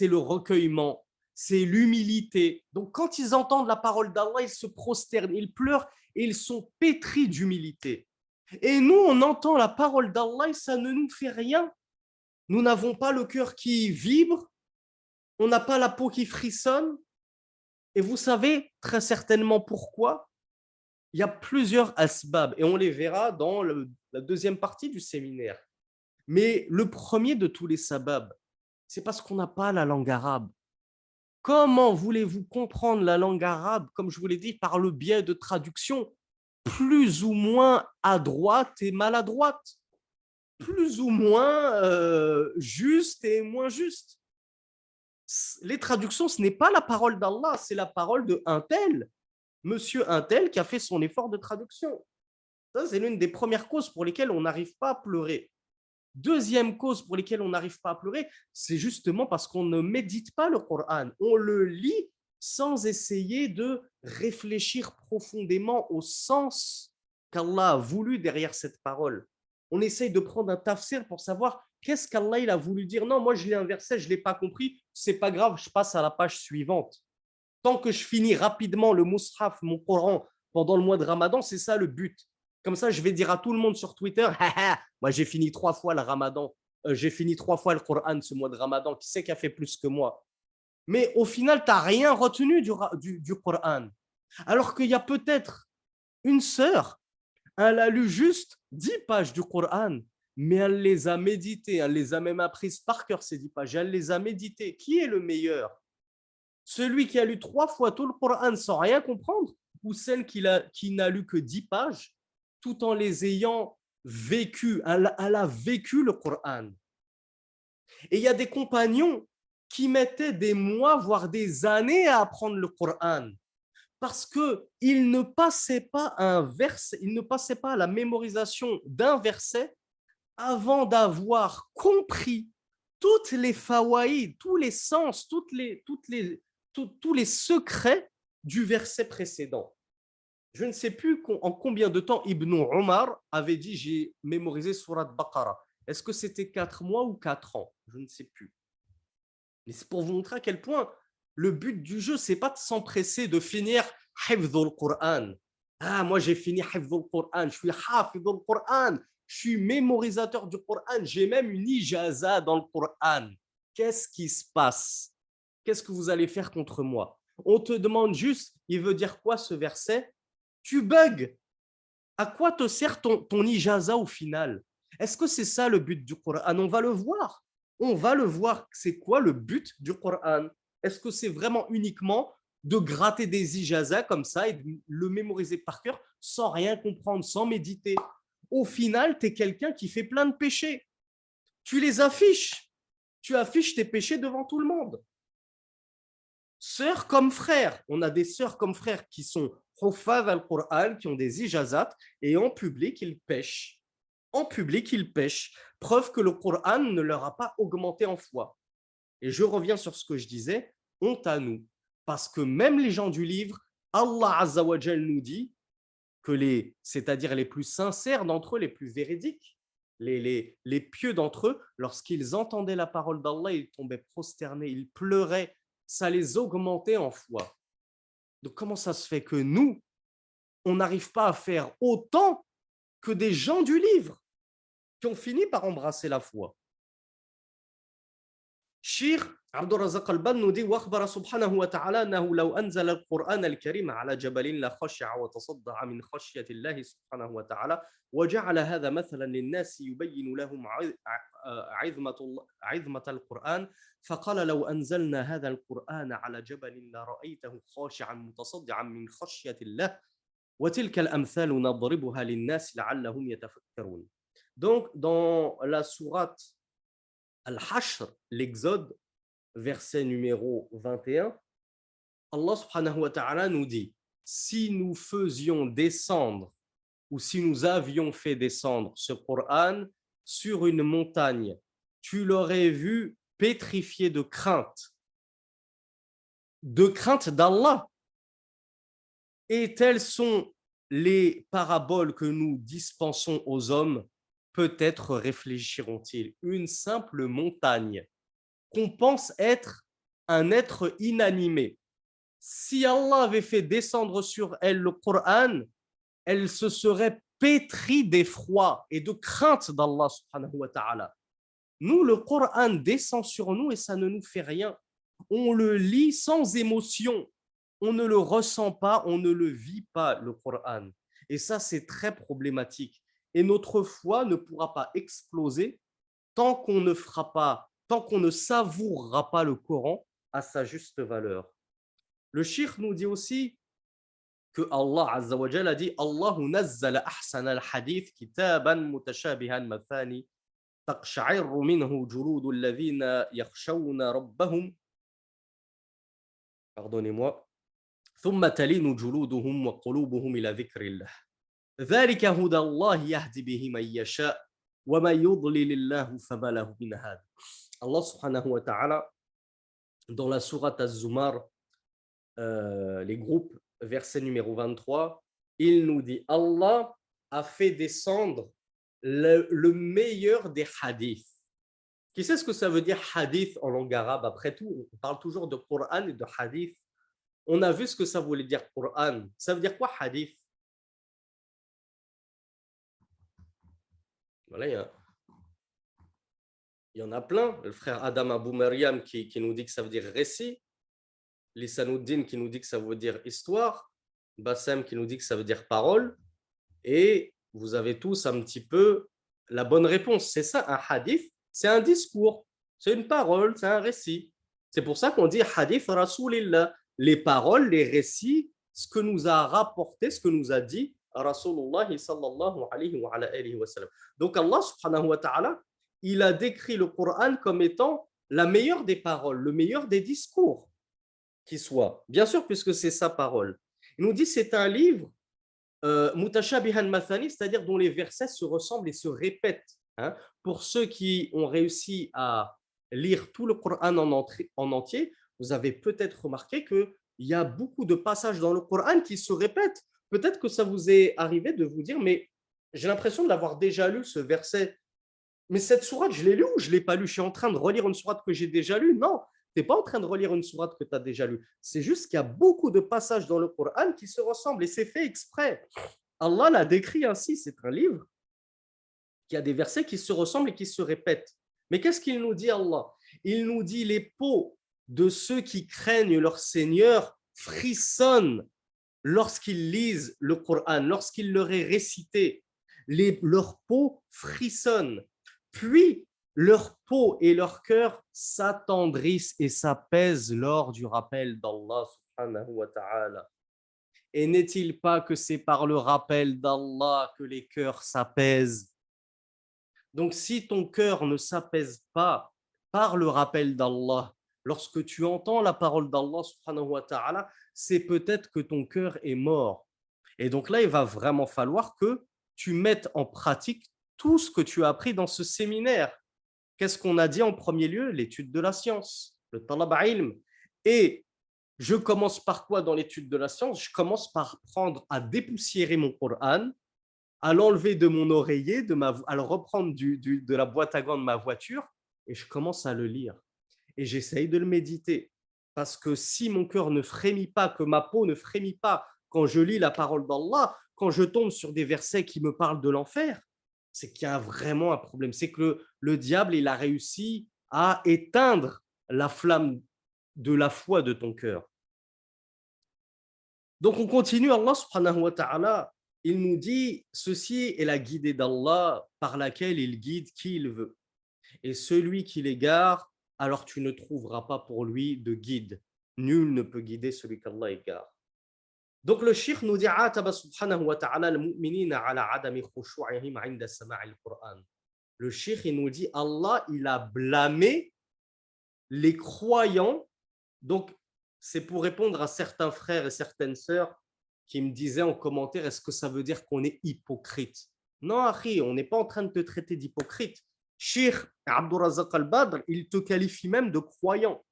le recueillement, c'est l'humilité. Donc quand ils entendent la parole d'Allah, ils se prosternent, ils pleurent et ils sont pétris d'humilité. Et nous, on entend la parole d'Allah et ça ne nous fait rien. Nous n'avons pas le cœur qui vibre, on n'a pas la peau qui frissonne, et vous savez très certainement pourquoi? Il y a plusieurs asbab et on les verra dans la deuxième partie du séminaire. Mais le premier de tous les sababs, c'est parce qu'on n'a pas la langue arabe. Comment voulez-vous comprendre la langue arabe, comme je vous l'ai dit, par le biais de traduction plus ou moins à droite et maladroite, plus ou moins euh, juste et moins juste Les traductions, ce n'est pas la parole d'Allah, c'est la parole de un tel, monsieur un tel qui a fait son effort de traduction. Ça, c'est l'une des premières causes pour lesquelles on n'arrive pas à pleurer. Deuxième cause pour laquelle on n'arrive pas à pleurer, c'est justement parce qu'on ne médite pas le Coran. On le lit sans essayer de réfléchir profondément au sens qu'Allah a voulu derrière cette parole. On essaye de prendre un tafsir pour savoir qu'est-ce qu'Allah a voulu dire? Non, moi je l'ai inversé, je ne l'ai pas compris, c'est pas grave, je passe à la page suivante. Tant que je finis rapidement le mushaf, mon Coran, pendant le mois de Ramadan, c'est ça le but. Comme ça, je vais dire à tout le monde sur Twitter, *laughs* moi j'ai fini trois fois le Ramadan, euh, j'ai fini trois fois le Coran ce mois de Ramadan, qui sait qui a fait plus que moi? Mais au final, tu n'as rien retenu du, du, du Coran. Alors qu'il y a peut-être une sœur, elle a lu juste dix pages du Coran, mais elle les a méditées, elle les a même apprises par cœur, ces dix pages, elle les a méditées. Qui est le meilleur? Celui qui a lu trois fois tout le Coran sans rien comprendre? Ou celle qui, n'a lu que dix pages tout en les ayant vécus. Elle, a vécu le Coran. Et il y a des compagnons qui mettaient des mois, voire des années à apprendre le Coran parce qu'ils ne passaient pas un verset, ils ne passaient pas la mémorisation d'un verset avant d'avoir compris toutes les fawaïd, tous les sens, toutes les, tous les secrets du verset précédent. Je ne sais plus en combien de temps Ibn Omar avait dit j'ai mémorisé Surat Baqarah. Est-ce que c'était 4 mois ou 4 ans? Je ne sais plus. Mais c'est pour vous montrer à quel point le but du jeu, c'est pas de s'empresser de finir Hifdhul Qur'an. Ah, moi j'ai fini Hifdhul Qur'an, je suis Hafidhul Qur'an, je suis mémorisateur du Qur'an, j'ai même une ijaza dans le Qur'an. Qu'est-ce qui se passe? Qu'est-ce que vous allez faire contre moi? On te demande juste, il veut dire quoi ce verset? Tu bugs. À quoi te sert ton, ton ijaza au final? Est-ce que c'est ça le but du Coran? On va le voir. On va le voir. C'est quoi le but du Coran? Est-ce que c'est vraiment uniquement de gratter des ijazas comme ça et de le mémoriser par cœur sans rien comprendre, sans méditer? Au final, tu es quelqu'un qui fait plein de péchés. Tu les affiches. Tu affiches tes péchés devant tout le monde. Sœurs comme frères. On a des sœurs comme frères qui sont al-Qur'an, qui ont des ijazat, et en public, ils pêchent. En public, ils pêchent. Preuve que le Qur'an ne leur a pas augmenté en foi. Et je reviens sur ce que je disais, honte à nous. Parce que même les gens du livre, Allah nous dit que les, c'est-à-dire les plus sincères d'entre eux, les plus véridiques, les, les, les pieux d'entre eux, lorsqu'ils entendaient la parole d'Allah, ils tombaient prosternés, ils pleuraient, ça les augmentait en foi. Donc comment ça se fait que nous, on n'arrive pas à faire autant que des gens du livre qui ont fini par embrasser la foi? Abdurrazaq al-Ban nous dit وأخبر سبحانه وتعالى أنه لو أنزل القرآن الكريم على جبل لخشع وتصدع من خشية الله سبحانه وتعالى وجعل هذا مثلا للناس يبين لهم عظمة عظمة القرآن فقال لو أنزلنا هذا القرآن على جبل لرأيته خاشعا متصدعا من خشية الله وتلك الأمثال نضربها للناس لعلهم يتفكرون. Donc, dans la sourate Al-Hashr, l'Exode, verset numéro 21, Allah subhanahu wa ta'ala nous dit Si nous faisions descendre ou si nous avions fait descendre ce Coran sur une montagne, tu l'aurais vu pétrifié de crainte, de crainte d'Allah. Et telles sont les paraboles que nous dispensons aux hommes, peut-être réfléchiront-ils. Une simple montagne qu'on pense être un être inanimé. Si Allah avait fait descendre sur elle le Coran, elle se serait pétrie d'effroi et de crainte d'Allah subhanahu wa ta'ala. Nous, le Coran descend sur nous et ça ne nous fait rien. On le lit sans émotion. On ne le ressent pas, on ne le vit pas, le Coran. Et ça, c'est très problématique Et notre foi ne pourra pas exploser tant qu'on ne fera pas, tant qu'on ne savourera pas le Coran à sa juste valeur. Le shirk nous dit aussi que Allah Azza wa a dit Allah nazzala ahsan al-hadith kitaban mutashabihan mathani taqsha'ir minhu julud alladhina yakhshawna rabbahum Pardonnez-moi. ثم تلين جلودهم وقلوبهم إلى ذكر الله ذلك هدى الله يهدي به من يشاء وما يضلل الله فما له من هاد Allah subhanahu wa ta'ala dans la sourate Az-Zumar euh, les groupes verset numéro 23 il nous dit Allah a fait descendre le, le meilleur des hadiths qui sait ce que ça veut dire hadith en langue arabe Après tout, on parle toujours de Coran et de hadith. On a vu ce que ça voulait dire Coran. Ça veut dire quoi hadith Voilà, il y, en a plein. Le frère Adam Abou Maryam qui, qui, nous dit que ça veut dire récit. Lisanouddin qui nous dit que ça veut dire histoire. Bassem qui nous dit que ça veut dire parole. Et vous avez tous un petit peu la bonne réponse. C'est ça, un hadith c'est un discours, c'est une parole, c'est un récit. C'est pour ça qu'on dit hadith rasulillah, les paroles, les récits, ce que nous a rapporté, ce que nous a dit Rasulullah sallallahu wa. Donc Allah wa ta'ala, il a décrit le Coran comme étant la meilleure des paroles, le meilleur des discours qui soit. Bien sûr, puisque c'est sa parole. Il nous dit c'est un livre euh, mutashabihan mathani, c'est-à-dire dont les versets se ressemblent et se répètent. Hein. Pour ceux qui ont réussi à lire tout le Coran en, entier, vous avez peut-être remarqué qu'il y a beaucoup de passages dans le Coran qui se répètent. Peut-être que ça vous est arrivé de vous dire, mais j'ai l'impression de l'avoir déjà lu, ce verset. Mais cette sourate, je l'ai lu ou je ne l'ai pas lu Je suis en train de relire une sourate que j'ai déjà lue Non, tu n'es pas en train de relire une sourate que tu as déjà lue. C'est juste qu'il y a beaucoup de passages dans le Coran qui se ressemblent et c'est fait exprès. Allah l'a décrit ainsi, c'est un livre y a des versets qui se ressemblent et qui se répètent. Mais qu'est-ce qu'il nous dit Allah? Il nous dit les peaux de ceux qui craignent leur Seigneur frissonnent lorsqu'ils lisent le Coran, lorsqu'ils leur est récité. Les, leurs peaux frissonnent. Puis leur peau et leur cœur s'attendrissent et s'apaisent lors du rappel d'Allah. Et n'est-il pas que c'est par le rappel d'Allah que les cœurs s'apaisent? Donc, si ton cœur ne s'apaise pas par le rappel d'Allah, lorsque tu entends la parole d'Allah, c'est peut-être que ton cœur est mort. Et donc là, il va vraiment falloir que tu mettes en pratique tout ce que tu as appris dans ce séminaire. Qu'est-ce qu'on a dit en premier lieu? L'étude de la science, le talab ilm. Et je commence par quoi dans l'étude de la science? Je commence par prendre à dépoussiérer mon Coran, à l'enlever de mon oreiller, de ma, à le reprendre de la boîte à gants de ma voiture, et je commence à le lire. Et j'essaye de le méditer. Parce que si mon cœur ne frémit pas, que ma peau ne frémit pas quand je lis la parole d'Allah, quand je tombe sur des versets qui me parlent de l'enfer, c'est qu'il y a vraiment un problème. C'est que le, diable, il a réussi à éteindre la flamme de la foi de ton cœur. Donc on continue, Allah subhanahu wa ta'ala il nous dit, ceci est la guidée d'Allah par laquelle il guide qui il veut. Et celui qui l'égare, alors tu ne trouveras pas pour lui de guide. Nul ne peut guider celui qu'Allah égare. Donc le shir nous dit ta'ala Le shir nous dit Allah il a blâmé les croyants. Donc c'est pour répondre à certains frères et certaines sœurs qui me disait en commentaire est-ce que ça veut dire qu'on est hypocrite? Non, Ari, on n'est pas en train de te traiter d'hypocrite. Sheikh Abdurazak al-Badr, il te qualifie même de croyant.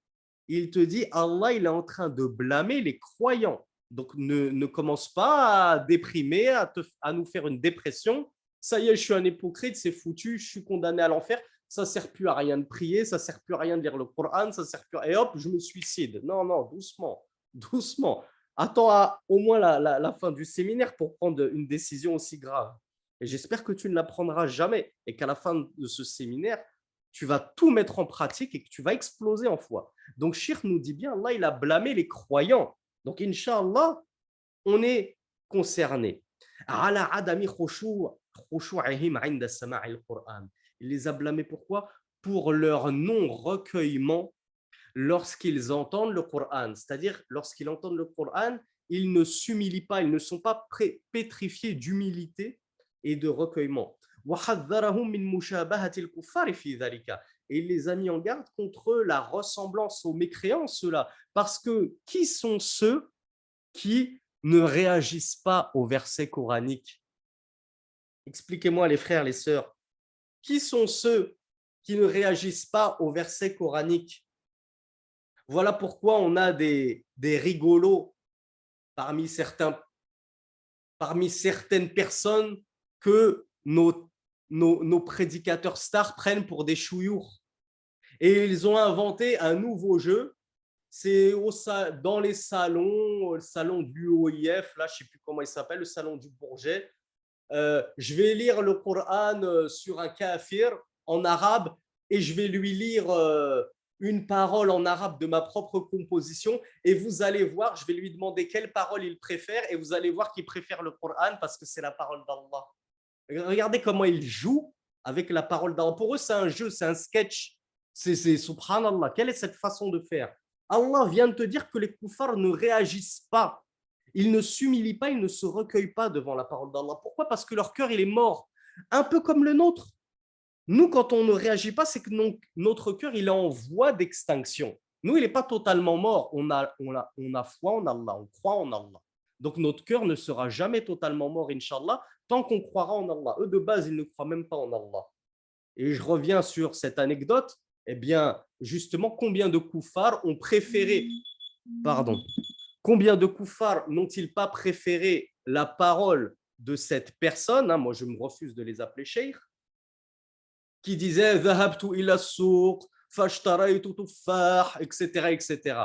Il te dit Allah, il est en train de blâmer les croyants. Donc ne, ne commence pas à déprimer, à, nous faire une dépression. Ça y est, je suis un hypocrite, c'est foutu, je suis condamné à l'enfer. Ça sert plus à rien de prier, ça sert plus à rien de lire le Coran, ça sert plus à... Et hop, je me suicide. Non, non, doucement, doucement attends au moins la, fin du séminaire pour prendre une décision aussi grave. Et j'espère que tu ne la prendras jamais et qu'à la fin de ce séminaire, tu vas tout mettre en pratique et que tu vas exploser en foi. Donc, Shir nous dit bien, là, il a blâmé les croyants. Donc, Inch'Allah, on est concerné. Il les a blâmés pourquoi? Pour leur non-recueillement lorsqu'ils entendent le Coran. C'est-à-dire, lorsqu'ils entendent le Coran, ils ne s'humilient pas, ils ne sont pas pétrifiés d'humilité et de recueillement. Et il les a mis en garde contre la ressemblance aux mécréants, ceux-là. Parce que qui sont ceux qui ne réagissent pas au verset coranique? Expliquez-moi, les frères, les sœurs. Qui sont ceux qui ne réagissent pas au verset coranique? Voilà pourquoi on a des, des rigolos parmi, certains, parmi certaines personnes que nos, nos, prédicateurs stars prennent pour des chouillours. Et ils ont inventé un nouveau jeu. C'est dans les salons, le salon du OIF, là, je ne sais plus comment il s'appelle, le salon du Bourget. Euh, je vais lire le Coran euh, sur un kafir en arabe et je vais lui lire euh, une parole en arabe de ma propre composition et vous allez voir, je vais lui demander quelle parole il préfère et vous allez voir qu'il préfère le Coran parce que c'est la parole d'Allah. Regardez comment ils jouent avec la parole d'Allah. Pour eux, c'est un jeu, c'est un sketch. C'est subhanallah. Quelle est cette façon de faire? Allah vient de te dire que les koufars ne réagissent pas. Ils ne s'humilient pas, ils ne se recueillent pas devant la parole d'Allah. Pourquoi? Parce que leur cœur, il est mort. Un peu comme le nôtre. Nous, quand on ne réagit pas, c'est que notre cœur, il est en voie d'extinction. Nous, il n'est pas totalement mort. On a, on, a, on a foi en Allah, on croit en Allah. Donc, notre cœur ne sera jamais totalement mort, Inch'Allah, tant qu'on croira en Allah. Eux, de base, ils ne croient même pas en Allah. Et je reviens sur cette anecdote. Eh bien, justement, combien de koufars ont préféré, pardon, combien de koufars n'ont-ils pas préféré la parole de cette personne, hein, moi je me refuse de les appeler cheikh, qui disait ila etc., etc.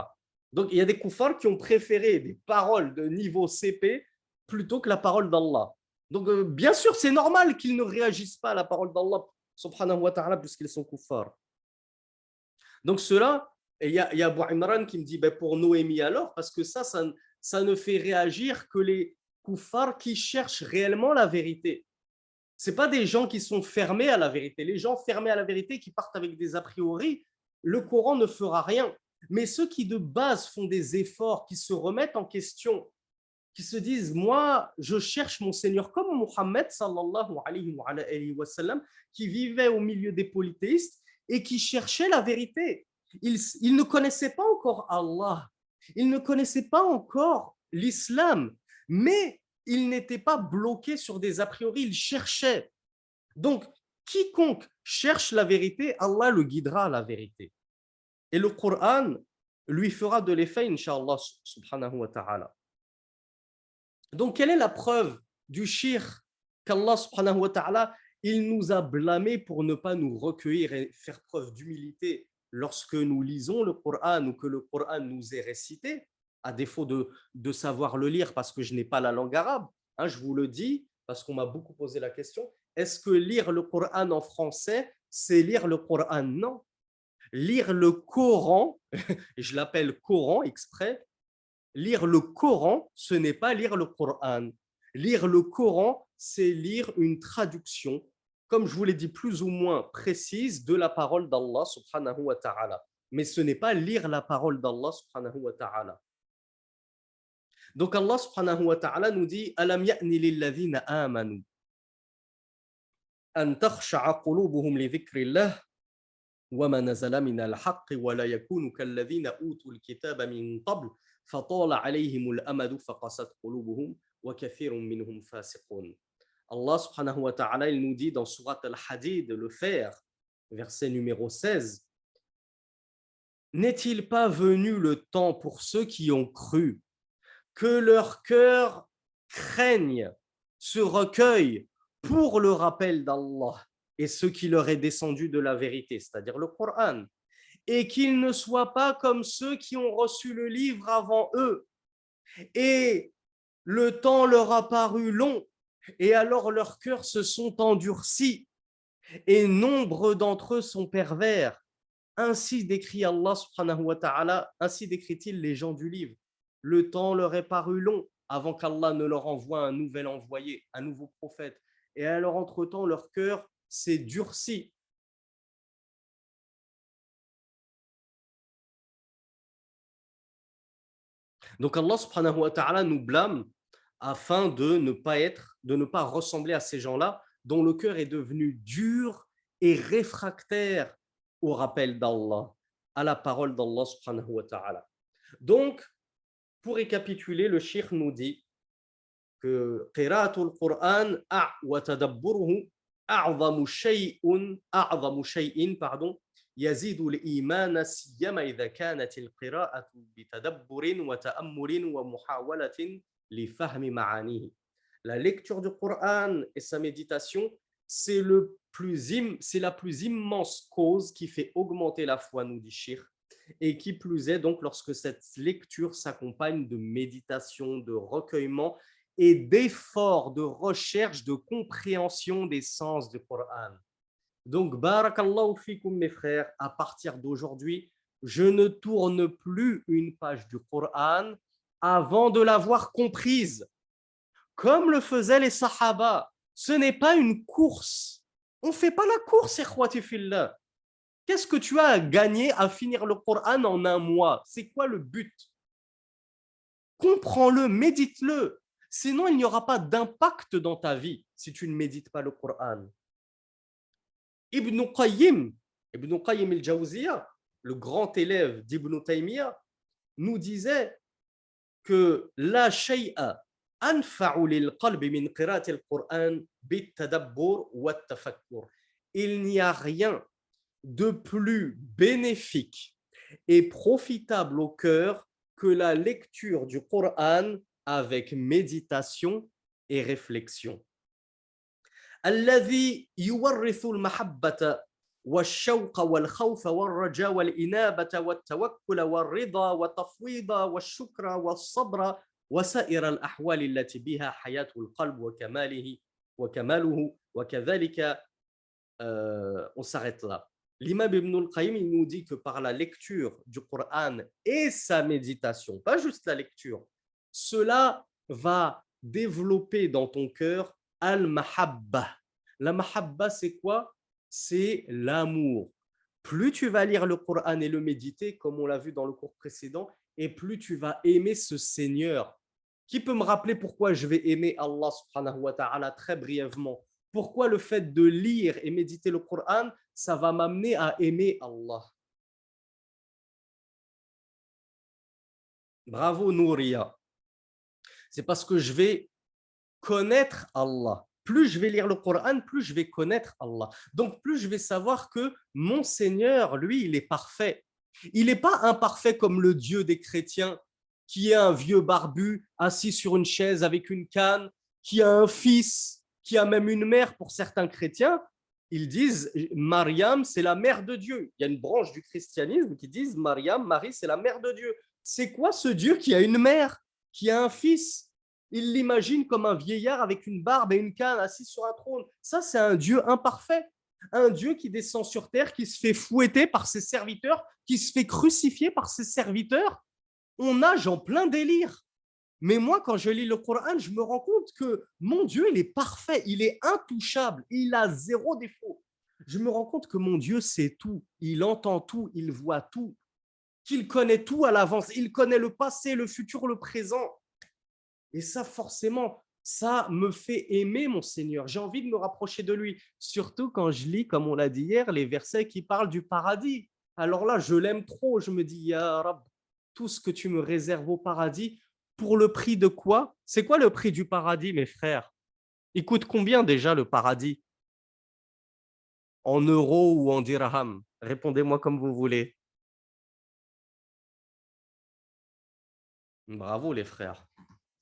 Donc il y a des koufars qui ont préféré des paroles de niveau CP plutôt que la parole d'Allah. Donc, euh, bien sûr, c'est normal qu'ils ne réagissent pas à la parole d'Allah, subhanahu wa ta'ala, puisqu'ils sont kuffars. Donc, cela, il y, a, y Abu Imran qui me dit, ben, pour Noémie alors, parce que ça, ça, ne fait réagir que les kuffars qui cherchent réellement la vérité. Ce pas des gens qui sont fermés à la vérité. Les gens fermés à la vérité qui partent avec des a priori, le Coran ne fera rien. Mais ceux qui de base font des efforts, qui se remettent en question, qui se disent, moi, je cherche mon Seigneur, comme Mohammed, sallallahu alayhi wa, qui vivait au milieu des polythéistes et qui cherchait la vérité. Il, il ne connaissait pas encore Allah, il ne connaissait pas encore l'islam, mais il n'était pas bloqué sur des a priori, il cherchait. Donc, quiconque cherche la vérité, Allah le guidera à la vérité. Et le Coran lui fera de l'effet, inshallah subhanahu wa ta'ala. Donc, quelle est la preuve du shirk qu'Allah subhanahu wa ta'ala, il nous a blâmés pour ne pas nous recueillir et faire preuve d'humilité lorsque nous lisons le Coran ou que le Coran nous est récité, à défaut de, de savoir le lire parce que je n'ai pas la langue arabe. Hein, je vous le dis parce qu'on m'a beaucoup posé la question. Est-ce que lire le Coran en français, c'est lire le Coran? Non. Lire le Coran, *laughs* je l'appelle Coran exprès, lire le Coran, ce n'est pas lire le Coran. Lire le Coran, c'est lire une traduction, comme je vous l'ai dit, plus ou moins précise de la parole d'Allah subhanahu wa ta'ala. Mais ce n'est pas lire la parole d'Allah subhanahu wa ta'ala. Donc Allah nous dit Alam ya'ni amanu an qulubuhum li dhikrillah Allah nous dit dans Surat Al-Hadid, le faire, verset numéro 16, N'est-il pas venu le temps pour ceux qui ont cru que leur cœur craigne, se recueille pour le rappel d'Allah? Et ce qui leur est descendu de la vérité, c'est-à-dire le Coran et qu'ils ne soient pas comme ceux qui ont reçu le livre avant eux. Et le temps leur a paru long, et alors leurs cœurs se sont endurcis, et nombre d'entre eux sont pervers. Ainsi décrit Allah subhanahu wa ta'ala, ainsi décrit-il les gens du livre. Le temps leur est paru long, avant qu'Allah ne leur envoie un nouvel envoyé, un nouveau prophète. Et alors, entre-temps, leur cœur s'est durci. Donc Allah nous blâme afin de ne pas être, de ne pas ressembler à ces gens-là dont le cœur est devenu dur et réfractaire au rappel d'Allah, à la parole d'Allah. Donc, pour récapituler, le shir nous dit que qira'atul Qur'an wa a'zamu shay'un a'zamu shay'in pardon يزيد الإيمان سيما إذا كانت القراءة بتدبر وتأمل ومحاولة لفهم معانيه. La lecture du Coran et sa méditation, c'est le plus c'est la plus immense cause qui fait augmenter la foi, nous dit Shir, et qui plus est donc lorsque cette lecture s'accompagne de méditation, de recueillement et d'efforts de recherche, de compréhension des sens du Coran. Donc, barakallahu fikum, mes frères, à partir d'aujourd'hui, je ne tourne plus une page du Coran avant de l'avoir comprise, comme le faisaient les Sahaba. Ce n'est pas une course. On ne fait pas la course, fillah. Qu'est-ce que tu as à gagner à finir le Coran en un mois? C'est quoi le but? Comprends-le, médite-le. Sinon, il n'y aura pas d'impact dans ta vie si tu ne médites pas le Coran. Ibn Qayyim, Ibn Qayyim al-Jawziyah, le grand élève d'Ibn Taymiyyah, nous disait que la shay'a anfa'u qalbi min bit-tadabbur wa. Il n'y a rien de plus bénéfique et profitable au cœur que la lecture du Coran avec méditation et réflexion. الذي يورث المحبة والشوق والخوف والرجاء والإنابة والتوكل والرضا والتفويض والشكر والصبر وسائر الأحوال التي بها حياة القلب وكماله وكماله وكذلك euh, on s'arrête là. L'imam Ibn al-Qayyim il nous dit que par la lecture du Coran et sa méditation, pas juste la lecture, cela va développer dans ton cœur al-mahabba. La mahabba, c'est quoi? C'est l'amour. Plus tu vas lire le Coran et le méditer, comme on l'a vu dans le cours précédent, et plus tu vas aimer ce Seigneur. Qui peut me rappeler pourquoi je vais aimer Allah subhanahu wa ta'ala très brièvement? Pourquoi le fait de lire et méditer le Coran, ça va m'amener à aimer Allah? Bravo Nouria. C'est parce que je vais connaître Allah. Plus je vais lire le Coran, plus je vais connaître Allah. Donc, plus je vais savoir que mon Seigneur, lui, il est parfait. Il n'est pas imparfait comme le Dieu des chrétiens, qui est un vieux barbu assis sur une chaise avec une canne, qui a un fils, qui a même une mère pour certains chrétiens. Ils disent Mariam, c'est la mère de Dieu. Il y a une branche du christianisme qui disent Mariam, Marie, c'est la mère de Dieu. C'est quoi ce Dieu qui a une mère, qui a un fils il l'imagine comme un vieillard avec une barbe et une canne assis sur un trône. Ça, c'est un Dieu imparfait. Un Dieu qui descend sur terre, qui se fait fouetter par ses serviteurs, qui se fait crucifier par ses serviteurs. On nage en plein délire. Mais moi, quand je lis le Coran, je me rends compte que mon Dieu, il est parfait, il est intouchable, il a zéro défaut. Je me rends compte que mon Dieu sait tout, il entend tout, il voit tout, qu'il connaît tout à l'avance, il connaît le passé, le futur, le présent. Et ça, forcément, ça me fait aimer mon Seigneur. J'ai envie de me rapprocher de lui, surtout quand je lis, comme on l'a dit hier, les versets qui parlent du paradis. Alors là, je l'aime trop. Je me dis, Ya Rab, tout ce que tu me réserves au paradis, pour le prix de quoi? C'est quoi le prix du paradis, mes frères? Il coûte combien déjà le paradis? En euros ou en dirham? Répondez-moi comme vous voulez. Bravo les frères.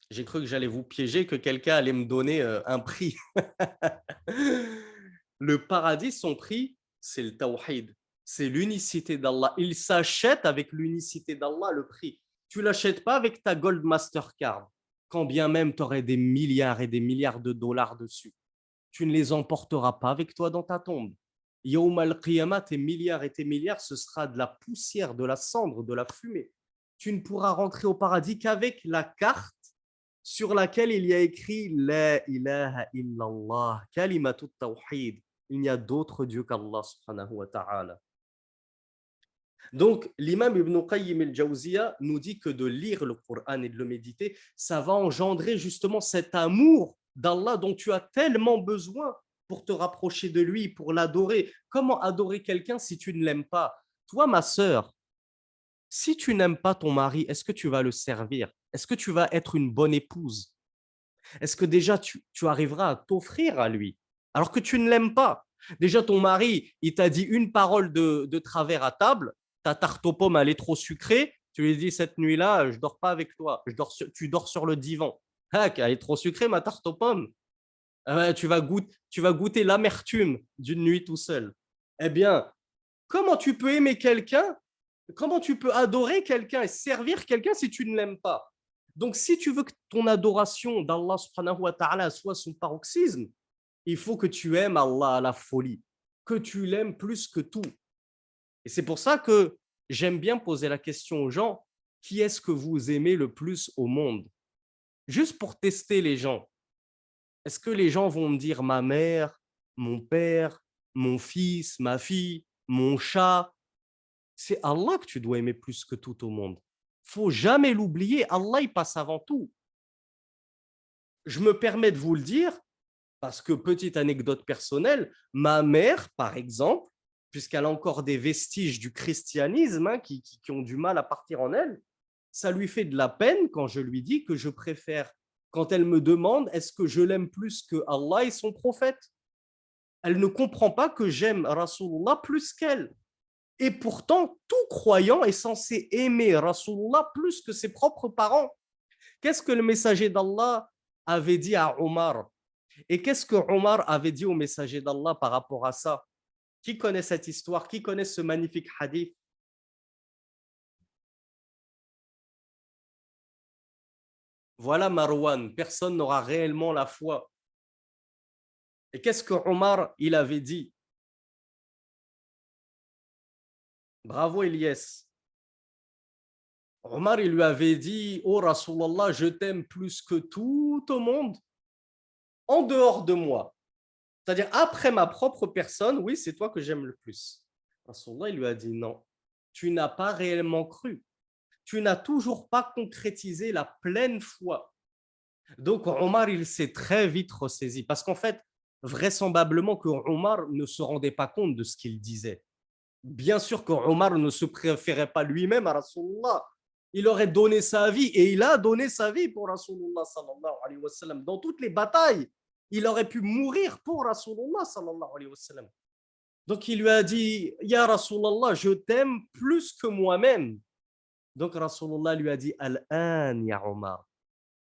J'ai cru que j'allais vous piéger, que quelqu'un allait me donner euh, un prix. *laughs* le paradis, son prix, c'est le tawhid, c'est l'unicité d'Allah. Il s'achète avec l'unicité d'Allah, le prix. Tu l'achètes pas avec ta Gold Mastercard, quand bien même tu aurais des milliards et des milliards de dollars dessus. Tu ne les emporteras pas avec toi dans ta tombe. Yawm al-Qiyamah, tes milliards et tes milliards, ce sera de la poussière, de la cendre, de la fumée. Tu ne pourras rentrer au paradis qu'avec la carte sur laquelle il y a écrit La ilaha illallah, kalimatut tawhid. Il n'y a d'autre Dieu qu'Allah subhanahu ta'ala. Donc, l'imam Ibn Qayyim al-Jawziya nous dit que de lire le Coran et de le méditer, ça va engendrer justement cet amour d'Allah dont tu as tellement besoin pour te rapprocher de lui, pour l'adorer. Comment adorer quelqu'un si tu ne l'aimes pas? Toi, ma sœur, si tu n'aimes pas ton mari, est-ce que tu vas le servir? Est-ce que tu vas être une bonne épouse? Est-ce que déjà tu, arriveras à t'offrir à lui alors que tu ne l'aimes pas? Déjà, ton mari, il t'a dit une parole de, travers à table, ta tarte aux pommes, elle est trop sucrée, tu lui dis cette nuit-là, je dors pas avec toi, je dors tu dors sur le divan. elle est trop sucrée, ma tarte aux pommes. Vas goûter, tu vas goûter l'amertume d'une nuit tout seul. Eh bien, comment tu peux aimer quelqu'un Comment tu peux adorer quelqu'un et servir quelqu'un si tu ne l'aimes pas? Donc, si tu veux que ton adoration d'Allah subhanahu wa ta'ala soit son paroxysme, il faut que tu aimes Allah à la folie, que tu l'aimes plus que tout. Et c'est pour ça que j'aime bien poser la question aux gens, qui est-ce que vous aimez le plus au monde? Juste pour tester les gens. Est-ce que les gens vont me dire ma mère, mon père, mon fils, ma fille, mon chat C'est Allah que tu dois aimer plus que tout au monde. faut jamais l'oublier. Allah, il passe avant tout. Je me permets de vous le dire parce que, petite anecdote personnelle, ma mère, par exemple, puisqu'elle a encore des vestiges du christianisme hein, qui ont du mal à partir en elle, ça lui fait de la peine quand je lui dis que je préfère quand elle me demande est-ce que je l'aime plus que Allah et son prophète? Elle ne comprend pas que j'aime Rasulullah plus qu'elle. Et pourtant, tout croyant est censé aimer Rasulullah plus que ses propres parents. Qu'est-ce que le messager d'Allah avait dit à Omar? Et qu'est-ce que Omar avait dit au messager d'Allah par rapport à ça? Qui connaît cette histoire? Qui connaît ce magnifique hadith? Voilà Marwan, personne n'aura réellement la foi. Et qu'est-ce que Omar il avait dit? Bravo Elias. Omar il lui avait dit Oh Rasulallah, je t'aime plus que tout au monde en dehors de moi. C'est-à-dire après ma propre personne, oui, c'est toi que j'aime le plus. Rasulallah il lui a dit Non, tu n'as pas réellement cru tu n'as toujours pas concrétisé la pleine foi. Donc Omar, il s'est très vite ressaisi parce qu'en fait, vraisemblablement que Omar ne se rendait pas compte de ce qu'il disait. Bien sûr que Omar ne se préférait pas lui-même à Rasulullah. Il aurait donné sa vie et il a donné sa vie pour Rasulullah sallallahu alayhi wa sallam. Dans toutes les batailles, il aurait pu mourir pour Rasulullah sallallahu alayhi wa sallam. Donc il lui a dit, Ya Rasulullah, je t'aime plus que moi-même. Donc Rasulullah lui a dit Al-an ya Omar.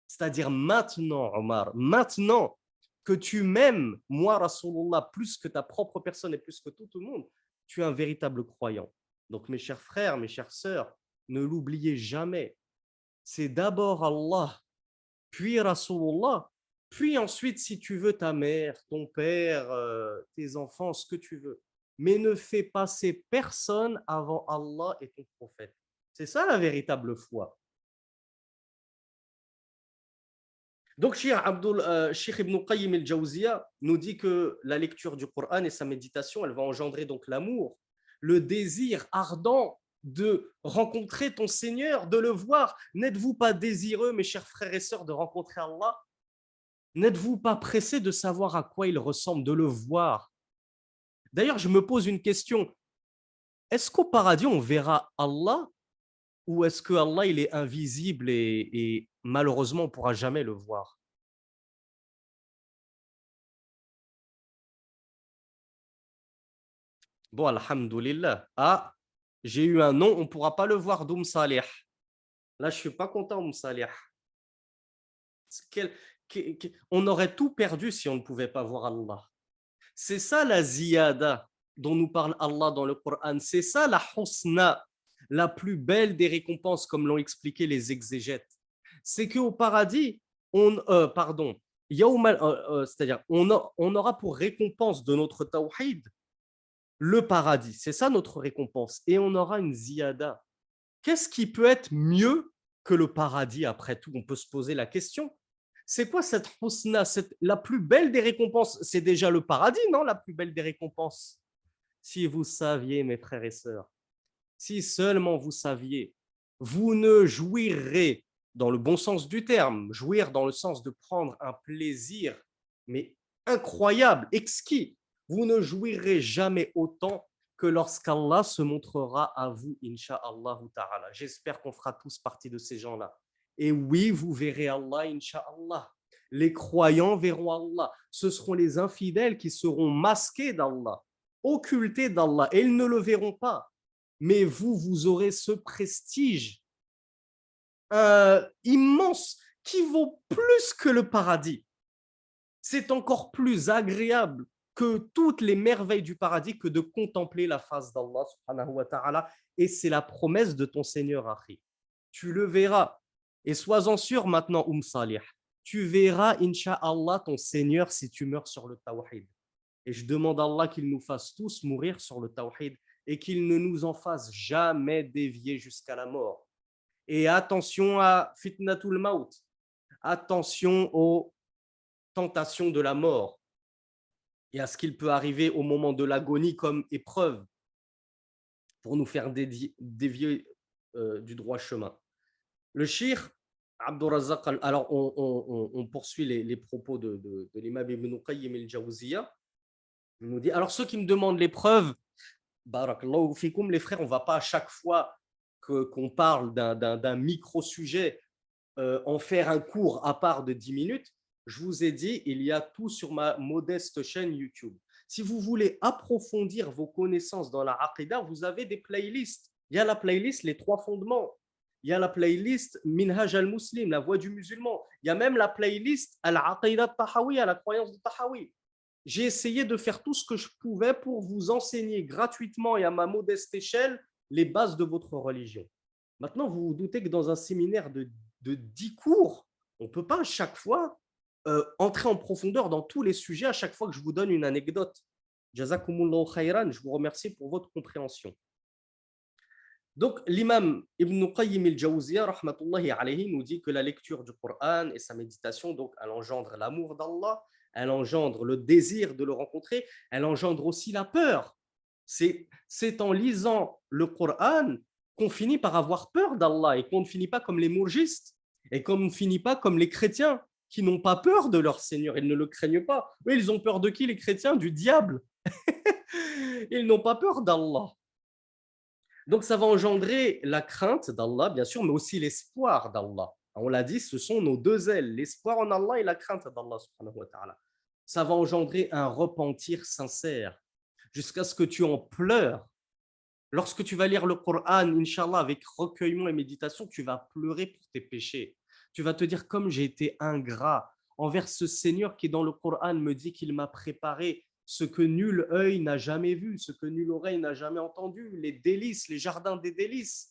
C'est-à-dire maintenant, Omar, maintenant que tu m'aimes, moi, Rasulullah, plus que ta propre personne et plus que tout le monde, tu es un véritable croyant. Donc, mes chers frères, mes chères sœurs, ne l'oubliez jamais. C'est d'abord Allah, puis Rasulullah, puis ensuite, si tu veux, ta mère, ton père, euh, tes enfants, ce que tu veux. Mais ne fais passer personne avant Allah et ton prophète. C'est ça la véritable foi. Donc, Cheikh, euh, Ibn Qayyim al-Jawziya nous dit que la lecture du Coran et sa méditation, elle va engendrer donc l'amour, le désir ardent de rencontrer ton Seigneur, de le voir. N'êtes-vous pas désireux, mes chers frères et sœurs, de rencontrer Allah? N'êtes-vous pas pressés de savoir à quoi il ressemble, de le voir? D'ailleurs, je me pose une question. Est-ce qu'au paradis, on verra Allah? Ou est-ce que Allah il est invisible et, malheureusement on ne pourra jamais le voir? Bon, alhamdoulilah. Ah, j'ai eu un nom, on ne pourra pas le voir d'Oum Salih. Là, je ne suis pas content, Oum Salih. On aurait tout perdu si on ne pouvait pas voir Allah. C'est ça la ziyada dont nous parle Allah dans le Coran. C'est ça la husna la plus belle des récompenses, comme l'ont expliqué les exégètes, c'est qu'au paradis, on, euh, pardon, euh, euh, c'est-à-dire on, aura pour récompense de notre tawhid le paradis. C'est ça notre récompense. Et on aura une ziyada. Qu'est-ce qui peut être mieux que le paradis après tout? On peut se poser la question. C'est quoi cette husna La plus belle des récompenses, c'est déjà le paradis, non? La plus belle des récompenses. Si vous saviez, mes frères et sœurs, si seulement vous saviez, vous ne jouirez dans le bon sens du terme, jouir dans le sens de prendre un plaisir, mais incroyable, exquis. Vous ne jouirez jamais autant que lorsqu'Allah se montrera à vous, insha'Allah ta'ala. J'espère qu'on fera tous partie de ces gens-là. Et oui, vous verrez Allah, insha'Allah. Les croyants verront Allah. Ce seront les infidèles qui seront masqués d'Allah, occultés d'Allah, et ils ne le verront pas. Mais vous, vous aurez ce prestige euh, immense qui vaut plus que le paradis. C'est encore plus agréable que toutes les merveilles du paradis que de contempler la face d'Allah subhanahu wa ta'ala. Et c'est la promesse de ton Seigneur, Akhi. Tu le verras. Et sois-en sûr maintenant, Umm Salih. Tu verras, Inch'Allah, ton Seigneur si tu meurs sur le tawhid. Et je demande à Allah qu'il nous fasse tous mourir sur le tawhid et qu'il ne nous en fasse jamais dévier jusqu'à la mort. Et attention à fitnatul maut. Attention aux tentations de la mort et à ce qu'il peut arriver au moment de l'agonie comme épreuve pour nous faire dévier, euh, du droit chemin. Le shir, Abdurazak, alors on, poursuit les, propos de, l'imam Ibn Qayyim al-Jawziya. Il nous dit, alors ceux qui me demandent l'épreuve, les frères, on ne va pas à chaque fois qu'on parle d'un micro-sujet euh, en faire un cours à part de 10 minutes. Je vous ai dit, il y a tout sur ma modeste chaîne YouTube. Si vous voulez approfondir vos connaissances dans la Aqidah, vous avez des playlists. Il y a la playlist Les trois fondements. Il y a la playlist Minhaj al-Muslim, la voix du musulman. Il y a même la playlist Al-Aqidah Tahawi, à la croyance de Tahawi. J'ai essayé de faire tout ce que je pouvais pour vous enseigner gratuitement et à ma modeste échelle les bases de votre religion. Maintenant, vous vous doutez que dans un séminaire de, de 10 cours, on ne peut pas à chaque fois euh, entrer en profondeur dans tous les sujets à chaque fois que je vous donne une anecdote. Jazakumullahu khayran, je vous remercie pour votre compréhension. Donc, l'imam Ibn Qayyim al-Jawziyya nous dit que la lecture du Coran et sa méditation, donc, elle engendre l'amour d'Allah, elle engendre le désir de le rencontrer, elle engendre aussi la peur. C'est en lisant le Coran qu'on finit par avoir peur d'Allah et qu'on ne finit pas comme les mourgistes et qu'on ne finit pas comme les chrétiens qui n'ont pas peur de leur Seigneur, ils ne le craignent pas. Oui, ils ont peur de qui les chrétiens? Du diable. *laughs* ils n'ont pas peur d'Allah. Donc ça va engendrer la crainte d'Allah, bien sûr, mais aussi l'espoir d'Allah. On l'a dit, ce sont nos deux ailes, l'espoir en Allah et la crainte d'Allah. Ça va engendrer un repentir sincère jusqu'à ce que tu en pleures. Lorsque tu vas lire le Coran, Inch'Allah, avec recueillement et méditation, tu vas pleurer pour tes péchés. Tu vas te dire, comme j'ai été ingrat envers ce Seigneur qui, dans le Coran, me dit qu'il m'a préparé ce que nul œil n'a jamais vu, ce que nulle oreille n'a jamais entendu, les délices, les jardins des délices.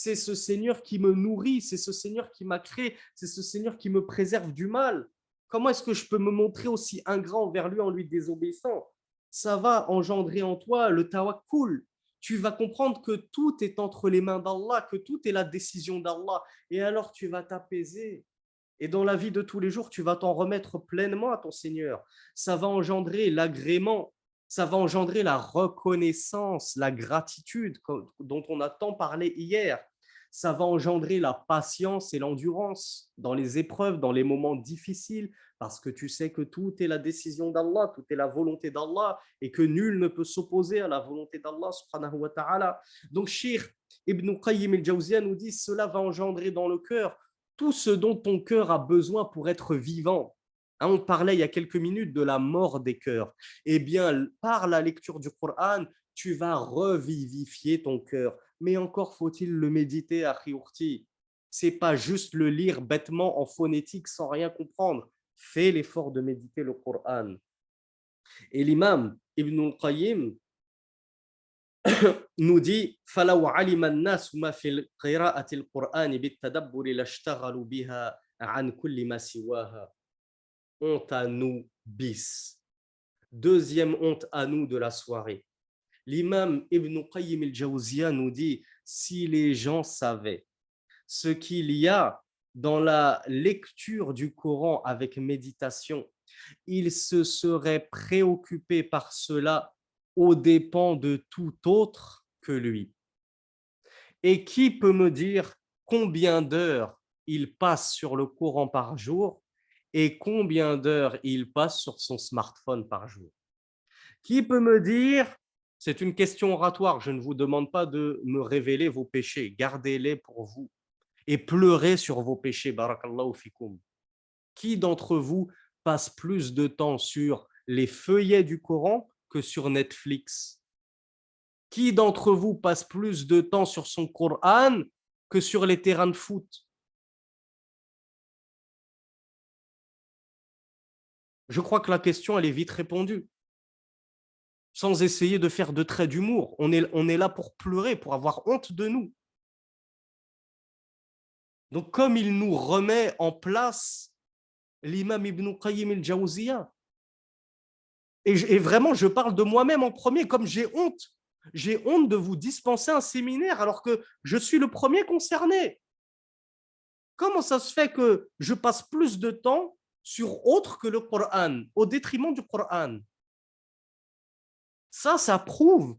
C'est ce Seigneur qui me nourrit, c'est ce Seigneur qui m'a créé, c'est ce Seigneur qui me préserve du mal. Comment est-ce que je peux me montrer aussi ingrat envers lui en lui désobéissant? Ça va engendrer en toi le tawakkul, tu vas comprendre que tout est entre les mains d'Allah, que tout est la décision d'Allah. Et alors tu vas t'apaiser. Et dans la vie de tous les jours, tu vas t'en remettre pleinement à ton Seigneur. Ça va engendrer l'agrément, ça va engendrer la reconnaissance, la gratitude dont on a tant parlé hier. Ça va engendrer la patience et l'endurance dans les épreuves, dans les moments difficiles, parce que tu sais que tout est la décision d'Allah, tout est la volonté d'Allah et que nul ne peut s'opposer à la volonté d'Allah subhanahu wa ta'ala. Donc Shir Ibn Qayyim al-Jawziyah nous dit cela va engendrer dans le cœur tout ce dont ton cœur a besoin pour être vivant. Hein, on parlait il y a quelques minutes de la mort des cœurs. Eh bien, par la lecture du Coran, tu vas revivifier ton cœur. Mais encore faut-il le méditer à Ce C'est pas juste le lire bêtement en phonétique sans rien comprendre fais l'effort de méditer le Coran. Et l'imam Ibn al-Qayyim *coughs* nous dit honte à nous bis. Deuxième honte à nous de la soirée. L'imam Ibn Qayyim al-Jawziyah nous dit si les gens savaient ce qu'il y a dans la lecture du Coran avec méditation, il se serait préoccupé par cela aux dépens de tout autre que lui. Et qui peut me dire combien d'heures il passe sur le Coran par jour? Et combien d'heures il passe sur son smartphone par jour? Qui peut me dire, c'est une question oratoire, je ne vous demande pas de me révéler vos péchés, gardez-les pour vous et pleurez sur vos péchés. Barakallahu fikum. Qui d'entre vous passe plus de temps sur les feuillets du Coran que sur Netflix? Qui d'entre vous passe plus de temps sur son Coran que sur les terrains de foot? Je crois que la question, elle est vite répondue. Sans essayer de faire de traits d'humour. On est, là pour pleurer, pour avoir honte de nous. Donc, comme il nous remet en place l'imam Ibn Qayyim al-Jawziyah, et, vraiment, je parle de moi-même en premier, comme j'ai honte. J'ai honte de vous dispenser un séminaire alors que je suis le premier concerné. Comment ça se fait que je passe plus de temps sur autre que le Coran, au détriment du Coran Ça, ça prouve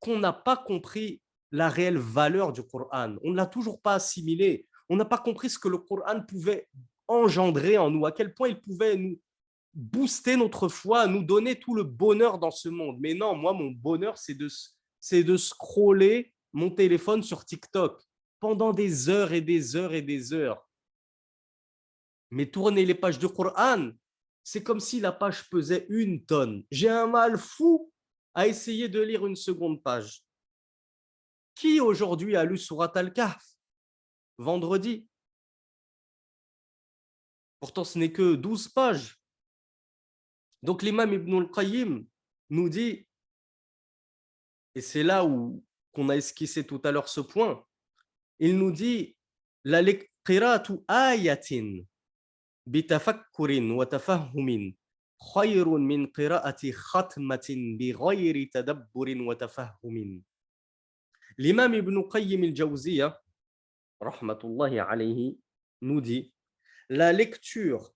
qu'on n'a pas compris la réelle valeur du Coran. On ne l'a toujours pas assimilé on n'a pas compris ce que le Coran pouvait engendrer en nous, à quel point il pouvait nous booster notre foi, nous donner tout le bonheur dans ce monde. Mais non, moi, mon bonheur, c'est de, c'est de scroller mon téléphone sur TikTok pendant des heures et des heures et des heures. Mais tourner les pages du Coran, c'est comme si la page pesait une tonne. J'ai un mal fou à essayer de lire une seconde page. Qui aujourd'hui a lu Surat al-Kahf vendredi? Pourtant, ce n'est que 12 pages. Donc l'imam Ibn al-Qayyim nous dit, et c'est là où qu'on a esquissé tout à l'heure ce point, il nous dit la ayatin tafahumin khayrun min qira'ati khatmatin bighayri tadabburin wa tafahumin. L'imam Ibn Qayyim alayhi, nous dit la lecture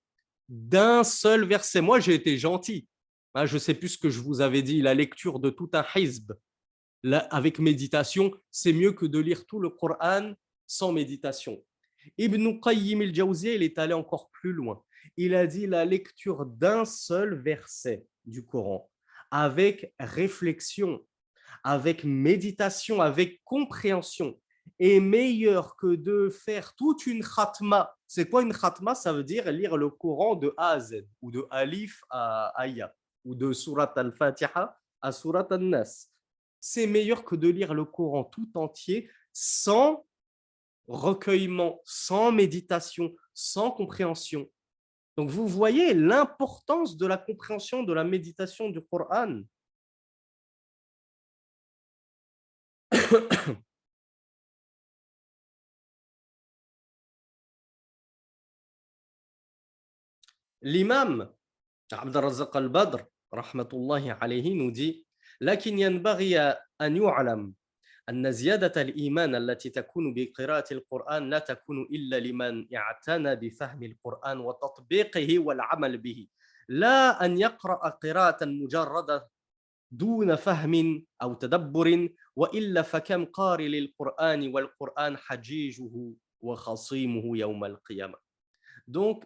d'un seul verset. Moi, j'ai été gentil. Hein, je ne sais plus ce que je vous avais dit. La lecture de tout un hizb avec méditation, c'est mieux que de lire tout le Coran sans méditation. Ibn Qayyim al-Jawziyah, il est allé encore plus loin. Il a dit la lecture d'un seul verset du Coran avec réflexion, avec méditation, avec compréhension est meilleur que de faire toute une khatma. C'est quoi une khatma? Ça veut dire lire le Coran de A à Z, ou de Alif à Aya, ou de Surat al-Fatiha à Surat al-Nas. C'est meilleur que de lire le Coran tout entier sans recueillement, sans méditation, sans compréhension. Donc vous voyez l'importance de la compréhension, de la méditation du Coran. *coughs* L'imam Abd al-Badr, rahmatullahi alayhi, nous dit « Lakin yanbaghi an yu'lam » أن زيادة الإيمان التي تكون بقراءة القرآن لا تكون إلا لمن اعتنى بفهم القرآن وتطبيقه والعمل به لا أن يقرأ قراءة مجردة دون فهم أو تدبر وإلا فكم قارئ للقرآن والقرآن حجيجه وخصيمه يوم القيامة. Donc,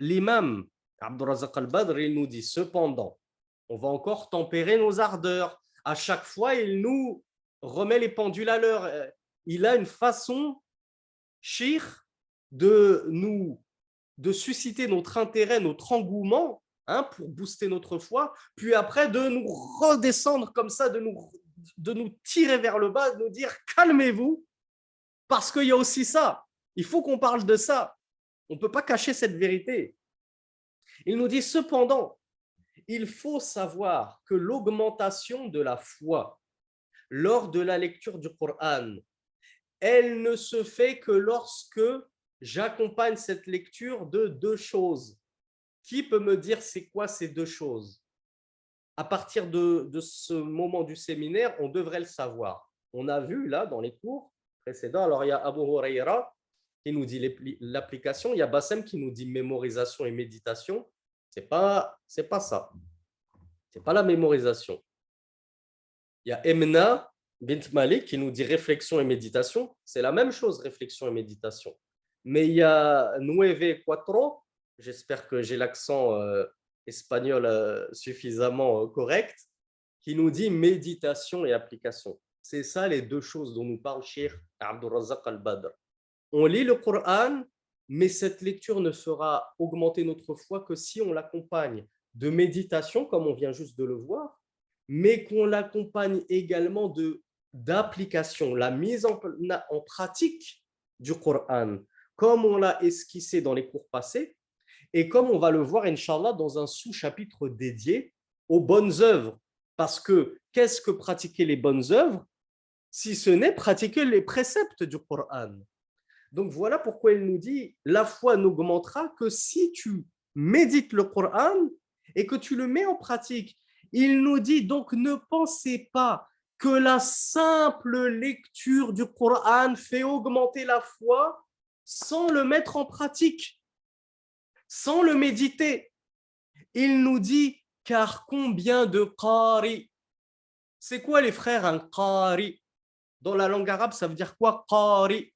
l'imam Abdurazak al-Badr, il nous dit cependant, on va encore tempérer nos ardeurs. À chaque fois, il nous remet les pendules à l'heure. Euh, il a une façon, shir, de nous de susciter notre intérêt, notre engouement hein, pour booster notre foi, puis après de nous redescendre comme ça, de nous, de nous tirer vers le bas, de nous dire calmez-vous, parce qu'il y a aussi ça. Il faut qu'on parle de ça. On ne peut pas cacher cette vérité. Il nous dit cependant, il faut savoir que l'augmentation de la foi lors de la lecture du Coran, elle ne se fait que lorsque j'accompagne cette lecture de deux choses. Qui peut me dire c'est quoi ces deux choses? À partir de, ce moment du séminaire, on devrait le savoir. On a vu là dans les cours précédents, alors il y a Abu Huraira qui nous dit l'application, il y a Bassem qui nous dit mémorisation et méditation. Ce n'est pas, pas ça. Ce n'est pas la mémorisation. Il y a Emna bint Malik qui nous dit réflexion et méditation. C'est la même chose, réflexion et méditation. Mais il y a Nueve Cuatro, j'espère que j'ai l'accent euh, espagnol euh, suffisamment euh, correct, qui nous dit méditation et application. C'est ça les deux choses dont nous parle Sheikh Abdurrazak al-Badr. On lit le Coran, mais cette lecture ne fera augmenter notre foi que si on l'accompagne de méditation, comme on vient juste de le voir, mais qu'on l'accompagne également de d'application, la mise en, en pratique du Coran, comme on l'a esquissé dans les cours passés, et comme on va le voir, Inch'Allah, dans un sous-chapitre dédié aux bonnes œuvres. Parce que qu'est-ce que pratiquer les bonnes œuvres si ce n'est pratiquer les préceptes du Coran? Donc voilà pourquoi il nous dit la foi n'augmentera que si tu médites le Coran et que tu le mets en pratique. Il nous dit donc ne pensez pas que la simple lecture du Coran fait augmenter la foi sans le mettre en pratique, sans le méditer. Il nous dit car combien de qari? C'est quoi les frères un qari? Dans la langue arabe, ça veut dire quoi qari?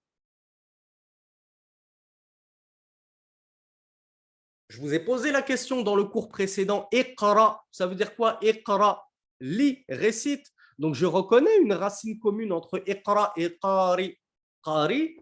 Je vous ai posé la question dans le cours précédent. Iqra, ça veut dire quoi Iqra, lis, récite. Donc je reconnais une racine commune entre Iqra et Qari. Qari,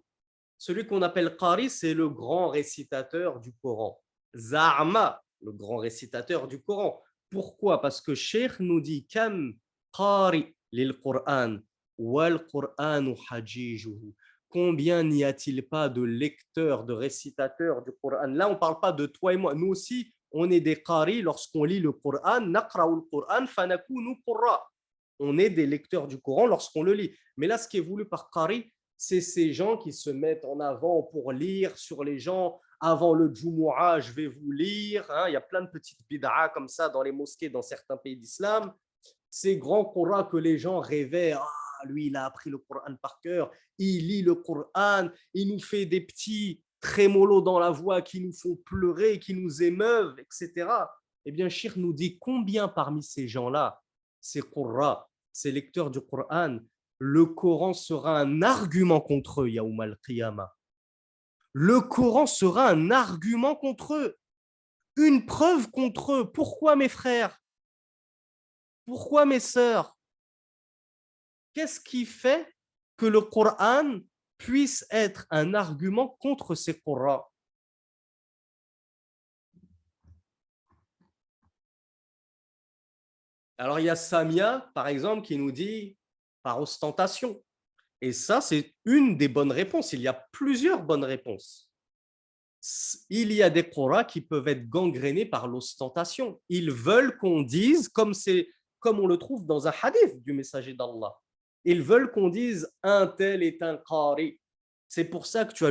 celui qu'on appelle Qari, c'est le grand récitateur du Coran. Za'ma, le grand récitateur du Coran. Pourquoi? Parce que Cheikh nous dit Kam Qari lil Qur'an wal Qur'anu hajijuhu combien n'y a-t-il pas de lecteurs, de récitateurs du Coran? Là, on ne parle pas de toi et moi. Nous aussi, on est des qari lorsqu'on lit le Coran. On est des lecteurs du Coran lorsqu'on le lit. Mais là, ce qui est voulu par qari, c'est ces gens qui se mettent en avant pour lire sur les gens. Avant le Jumu'ah, je vais vous lire. Hein. Il y a plein de petites bid'ah comme ça dans les mosquées dans certains pays d'islam. Ces grands Corans que les gens rêvaient. Ah, lui, il a appris le Coran par cœur, il lit le Coran, il nous fait des petits trémolos dans la voix qui nous font pleurer, qui nous émeuvent, etc. Eh bien, Shir nous dit combien parmi ces gens-là, ces Qurra, ces lecteurs du Coran, le Coran sera un argument contre eux, Yaoum al-Qiyamah? Le Coran sera un argument contre eux, une preuve contre eux. Pourquoi mes frères? Pourquoi mes sœurs? Qu'est-ce qui fait que le Coran puisse être un argument contre ces Corans Alors, il y a Samia, par exemple, qui nous dit par ostentation. Et ça, c'est une des bonnes réponses. Il y a plusieurs bonnes réponses. Il y a des Korans qui peuvent être gangrénés par l'ostentation. Ils veulent qu'on dise, comme on le trouve dans un hadith du messager d'Allah, ils veulent qu'on dise un tel est un qari. C'est pour ça que tu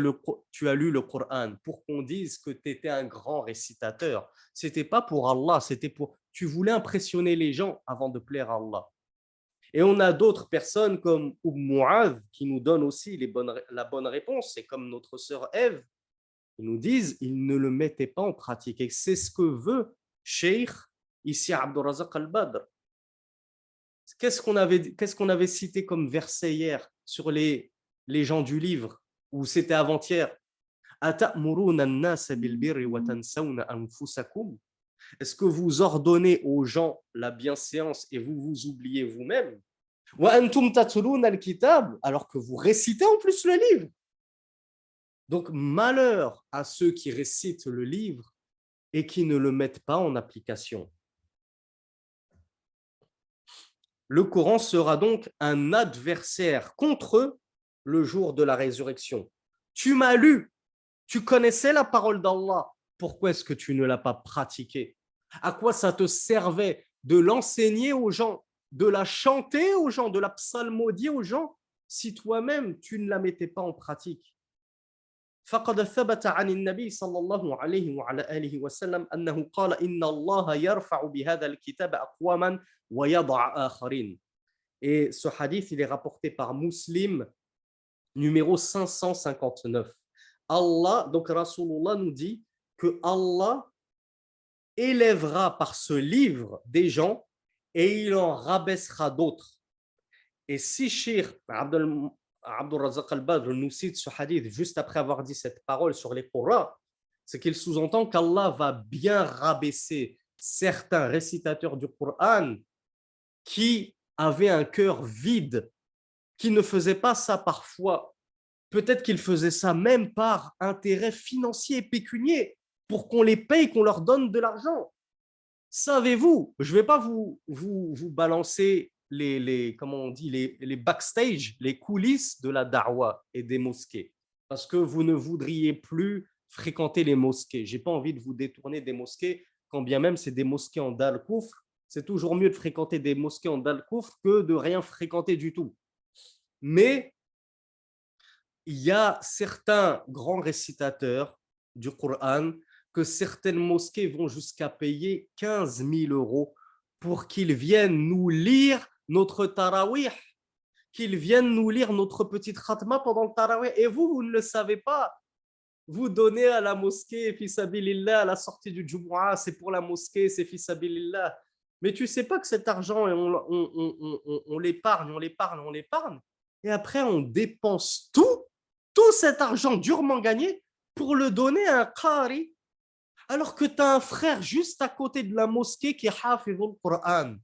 as, lu le Coran, pour qu'on dise que tu étais un grand récitateur. C'était pas pour Allah, c'était pour. Tu voulais impressionner les gens avant de plaire à Allah. Et on a d'autres personnes comme Umm qui nous donnent aussi la bonne réponse. C'est comme notre sœur Ève. Ils nous disent ils ne le mettaient pas en pratique. Et c'est ce que veut Sheikh ici Abdurazak al-Badr. Qu'est-ce qu'on avait, cité comme verset hier sur les, les gens du livre, ou c'était avant-hier? Est-ce que vous ordonnez aux gens la bienséance et vous vous oubliez vous-même? Alors que vous récitez en plus le livre. Donc malheur à ceux qui récitent le livre et qui ne le mettent pas en application. Le Coran sera donc un adversaire contre eux le jour de la résurrection. Tu m'as lu, tu connaissais la parole d'Allah, pourquoi est-ce que tu ne l'as pas pratiquée? À quoi ça te servait de l'enseigner aux gens, de la chanter aux gens, de la psalmodier aux gens, si toi-même tu ne la mettais pas en pratique? فقد ثبت عن النبي صلى الله عليه وعلى آله وسلم أنه قال إن الله يرفع بهذا الكتاب أقواما ويضع آخرين Et ce hadith, il est rapporté par Muslim, numéro 559. Allah, donc Rasulullah nous dit que Allah élèvera par ce livre des gens et il en rabaissera d'autres. Et si Shir Abdul Razak al-Badr nous cite ce hadith juste après avoir dit cette parole sur les Qur'an, c'est qu'il sous-entend qu'Allah va bien rabaisser certains récitateurs du Qur'an qui avaient un cœur vide, qui ne faisaient pas ça parfois. Peut-être qu'ils faisaient ça même par intérêt financier et pécunier, pour qu'on les paye, qu'on leur donne de l'argent. Savez-vous, je ne vais pas vous, vous, vous balancer les, les, comment on dit, les, les backstage, les coulisses de la darwa et des mosquées, parce que vous ne voudriez plus fréquenter les mosquées. Je n'ai pas envie de vous détourner des mosquées, quand bien même c'est des mosquées en dal koufr. C'est toujours mieux de fréquenter des mosquées en dal koufr que de rien fréquenter du tout. Mais il y a certains grands récitateurs du Coran que certaines mosquées vont jusqu'à payer 15 000 euros pour qu'ils viennent nous lire notre tarawih, qu'ils viennent nous lire notre petite khatma pendant le tarawih. Et vous, vous ne le savez pas vous donnez à la mosquée, fisabilillah, à la sortie du Jumu'ah, c'est pour la mosquée, c'est fisabilillah. Mais tu sais pas que cet argent, on, l'épargne, on l'épargne, on l'épargne. Et après, on dépense tout, tout cet argent durement gagné pour le donner à un qari. Alors que tu as un frère juste à côté de la mosquée qui est hafizul Qur'an.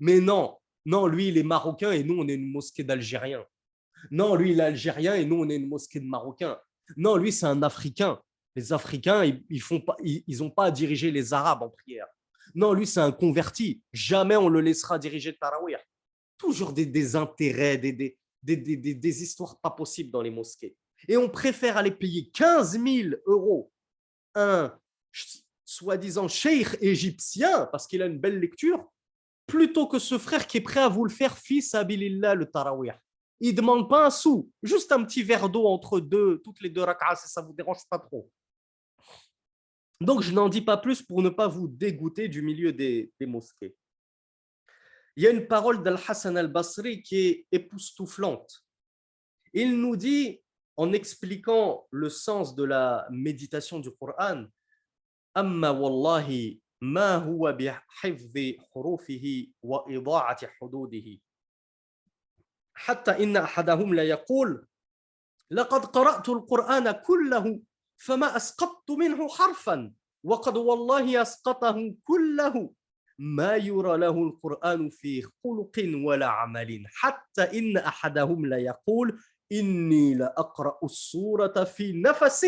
Mais non, non, lui, il est marocain et nous, on est une mosquée d'Algériens. Non, lui, il est algérien et nous, on est une mosquée de Marocains. Non, lui, c'est un Africain. Les Africains, ils n'ont pas, ils, pas à diriger les Arabes en prière. Non, lui, c'est un converti. Jamais on le laissera diriger le Tarawih. Toujours des, intérêts, des, histoires pas possibles dans les mosquées. Et on préfère aller payer 15 000 euros un soi-disant cheikh égyptien, parce qu'il a une belle lecture, plutôt que ce frère qui est prêt à vous le faire, fils Abilillah, le Tarawih. Il ne demande pas un sou, juste un petit verre d'eau entre deux, toutes les deux rak'as, si ça ne vous dérange pas trop. Donc, je n'en dis pas plus pour ne pas vous dégoûter du milieu des, mosquées. Il y a une parole d'Al-Hassan al-Basri qui est époustouflante. Il nous dit, en expliquant le sens de la méditation du Coran, Amma wallahi huwa bihifzi hurufihi wa ida'ati hududihi. حتى إن أحدهم لا يقول لقد قرأت القرآن كله فما أسقطت منه حرفا وقد والله أسقطه كله. ما يرى له القرآن في خلق ولا عمل. حتى إن أحدهم لا يقول إني لأقرأ السورة في نفس.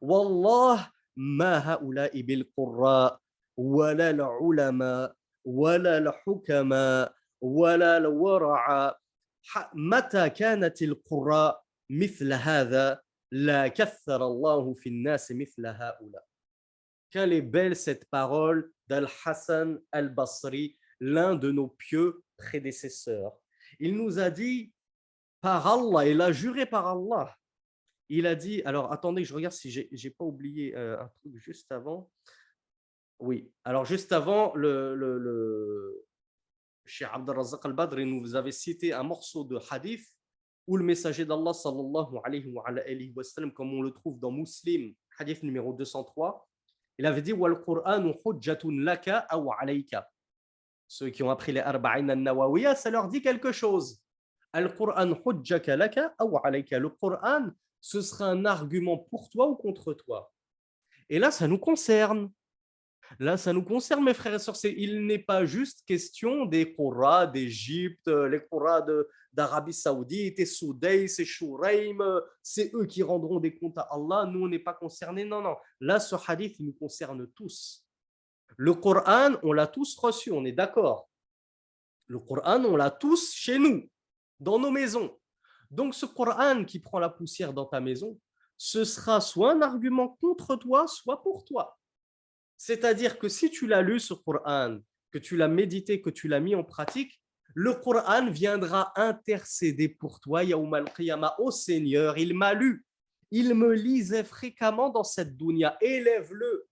والله ما هؤلاء بالقراء. ولا العلماء ولا الحكماء ولا الورع متى كانت القراء مثل هذا لا كثر الله في الناس مثل هؤلاء Quelle est belle cette parole d'Al-Hassan al-Basri, l'un de nos pieux prédécesseurs. Il nous a dit par Allah, il a juré par Allah. Il a dit, alors attendez, je regarde si j'ai n'ai pas oublié euh, un truc juste avant. Oui, alors juste avant, le, le, le, chez Abd al-Badr, nous avez cité un morceau de hadith où le messager d'Allah sallallahu alayhi wa, sallam, comme on le trouve dans Muslim, hadith numéro 203, il avait dit Wal hujjatun laka aw alayka. Ceux qui ont appris les Arba'in al-Nawawiyya, ça leur dit quelque chose. Al-Qur'an hujjaka laka aw alayka. Le Qur'an, ce sera un argument pour toi ou contre toi. Et là, ça nous concerne. Là, ça nous concerne, mes frères et sœurs. Il n'est pas juste question des Qur'as d'Égypte, les Qur'as d'Arabie Saoudite, et Soudaï, c'est Shuraim, c'est eux qui rendront des comptes à Allah. Nous, on n'est pas concernés. Non, non. Là, ce hadith, il nous concerne tous. Le Coran, on l'a tous reçu, on est d'accord. Le Coran, on l'a tous chez nous, dans nos maisons. Donc, ce Coran qui prend la poussière dans ta maison, ce sera soit un argument contre toi, soit pour toi. C'est-à-dire que si tu l'as lu ce Coran, que tu l'as médité, que tu l'as mis en pratique, le Coran viendra intercéder pour toi, Yaoum al-Qiyamah, au Seigneur, il m'a lu, il me lisait fréquemment dans cette dunya, élève-le.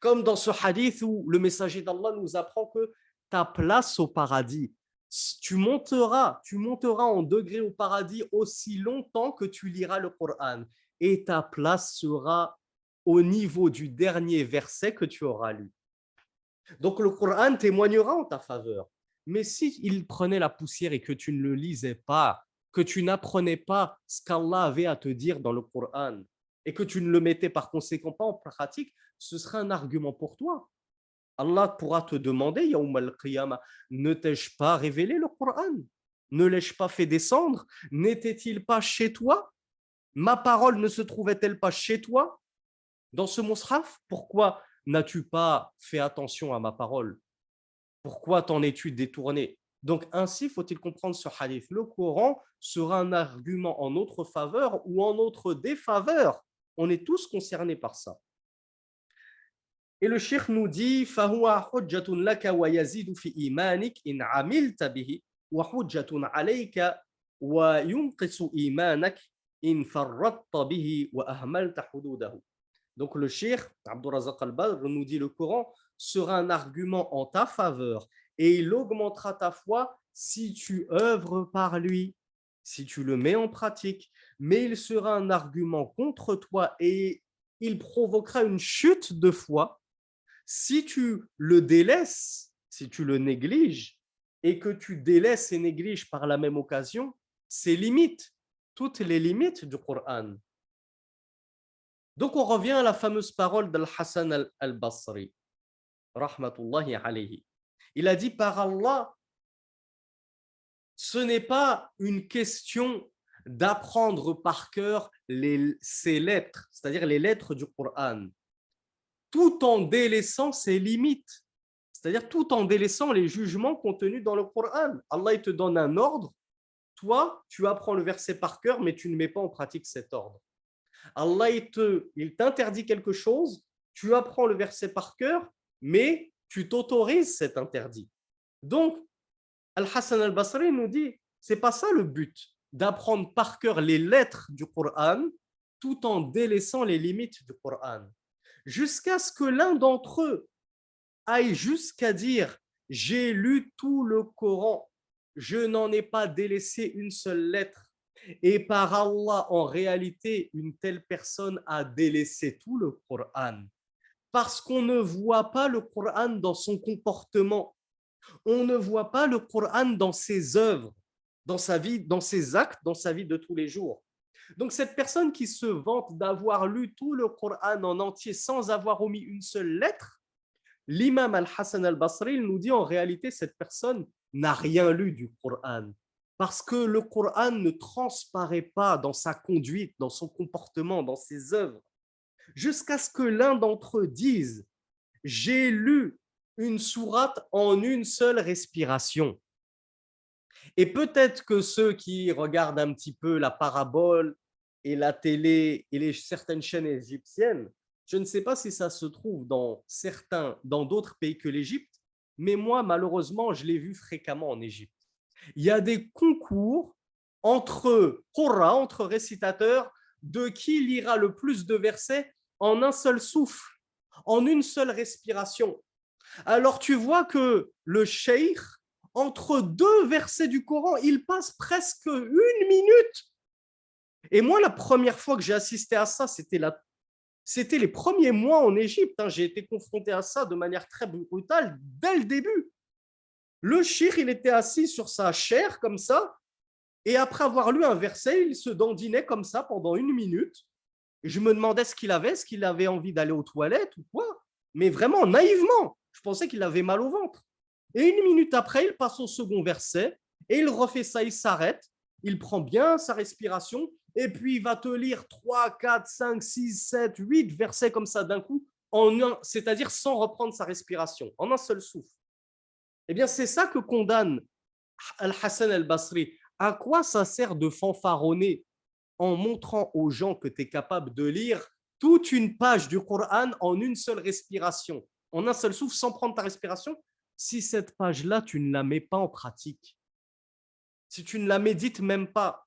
Comme dans ce hadith où le messager d'Allah nous apprend que ta place au paradis, tu monteras, tu monteras en degré au paradis aussi longtemps que tu liras le Coran. Et ta place sera au niveau du dernier verset que tu auras lu. Donc le Coran témoignera en ta faveur. Mais si il prenait la poussière et que tu ne le lisais pas, que tu n'apprenais pas ce qu'Allah avait à te dire dans le Coran et que tu ne le mettais par conséquent pas en pratique, ce serait un argument pour toi. Allah pourra te demander, Yawm al-Qiyamah, ne t'ai-je pas révélé le Coran? Ne l'ai-je pas fait descendre? N'était-il pas chez toi? Ma parole ne se trouvait-elle pas chez toi? Dans ce monsraf Pourquoi n'as-tu pas fait attention à ma parole Pourquoi t'en es-tu détourné Donc ainsi faut-il comprendre ce hadith. Le Coran sera un argument en notre faveur ou en notre défaveur. On est tous concernés par ça. Et le cheikh nous dit فهو حجة لك ويزيد في إيمانك إن عملت به وحجة عليك وينقص إيمانك إن فرطت به وأهملت حدوده donc le cheikh Abdurrazaq al-Badr nous dit le Coran sera un argument en ta faveur et il augmentera ta foi si tu œuvres par lui, si tu le mets en pratique, mais il sera un argument contre toi et il provoquera une chute de foi si tu le délaisses, si tu le négliges, et que tu délaisses et négliges par la même occasion, c'est limites, toutes les limites du Coran. Donc on revient à la fameuse parole d'Al-Hassan al-Basri, rahmatullahi alayhi. Il a dit par Allah, ce n'est pas une question d'apprendre par cœur les, ces lettres, c'est-à-dire les lettres du Coran tout en délaissant ses limites, c'est-à-dire tout en délaissant les jugements contenus dans le Coran. Allah il te donne un ordre, toi, tu apprends le verset par cœur, mais tu ne mets pas en pratique cet ordre. Allah il t'interdit quelque chose, tu apprends le verset par cœur, mais tu t'autorises cet interdit. Donc, Al-Hassan al-Basri nous dit, c'est pas ça le but, d'apprendre par cœur les lettres du Coran tout en délaissant les limites du Coran jusqu'à ce que l'un d'entre eux aille jusqu'à dire J'ai lu tout le Coran, je n'en ai pas délaissé une seule lettre. Et par Allah, en réalité, une telle personne a délaissé tout le Coran. Parce qu'on ne voit pas le Coran dans son comportement. On ne voit pas le Coran dans ses œuvres, dans sa vie, dans ses actes, dans sa vie de tous les jours. Donc cette personne qui se vante d'avoir lu tout le Coran en entier sans avoir omis une seule lettre, l'imam al-Hassan al-Basri nous dit en réalité cette personne n'a rien lu du Coran parce que le Coran ne transparaît pas dans sa conduite, dans son comportement, dans ses œuvres, jusqu'à ce que l'un d'entre eux dise J'ai lu une sourate en une seule respiration. Et peut-être que ceux qui regardent un petit peu la parabole et la télé et les, certaines chaînes égyptiennes, je ne sais pas si ça se trouve dans certains, dans d'autres pays que l'Égypte, mais moi, malheureusement, je l'ai vu fréquemment en Égypte. Il y a des concours entre entre récitateurs, de qui lira le plus de versets en un seul souffle, en une seule respiration. Alors tu vois que le cheikh entre deux versets du Coran, il passe presque une minute. Et moi, la première fois que j'ai assisté à ça, c'était la... C'était les premiers mois en Égypte. Hein. J'ai été confronté à ça de manière très brutale dès le début. Le shir, il était assis sur sa chair comme ça, et après avoir lu un verset, il se dandinait comme ça pendant une minute. Je me demandais ce qu'il avait, est-ce qu'il avait envie d'aller aux toilettes ou quoi. Mais vraiment naïvement, je pensais qu'il avait mal au ventre. Et une minute après, il passe au second verset et il refait ça, il s'arrête, il prend bien sa respiration et puis il va te lire 3, 4, 5, 6, 7, 8 versets comme ça d'un coup, c'est-à-dire sans reprendre sa respiration, en un seul souffle. Eh bien, c'est ça que condamne Al-Hassan al-Basri. À quoi ça sert de fanfaronner en montrant aux gens que tu es capable de lire toute une page du Coran en une seule respiration, en un seul souffle, sans prendre ta respiration? Si cette page-là, tu ne la mets pas en pratique, si tu ne la médites même pas,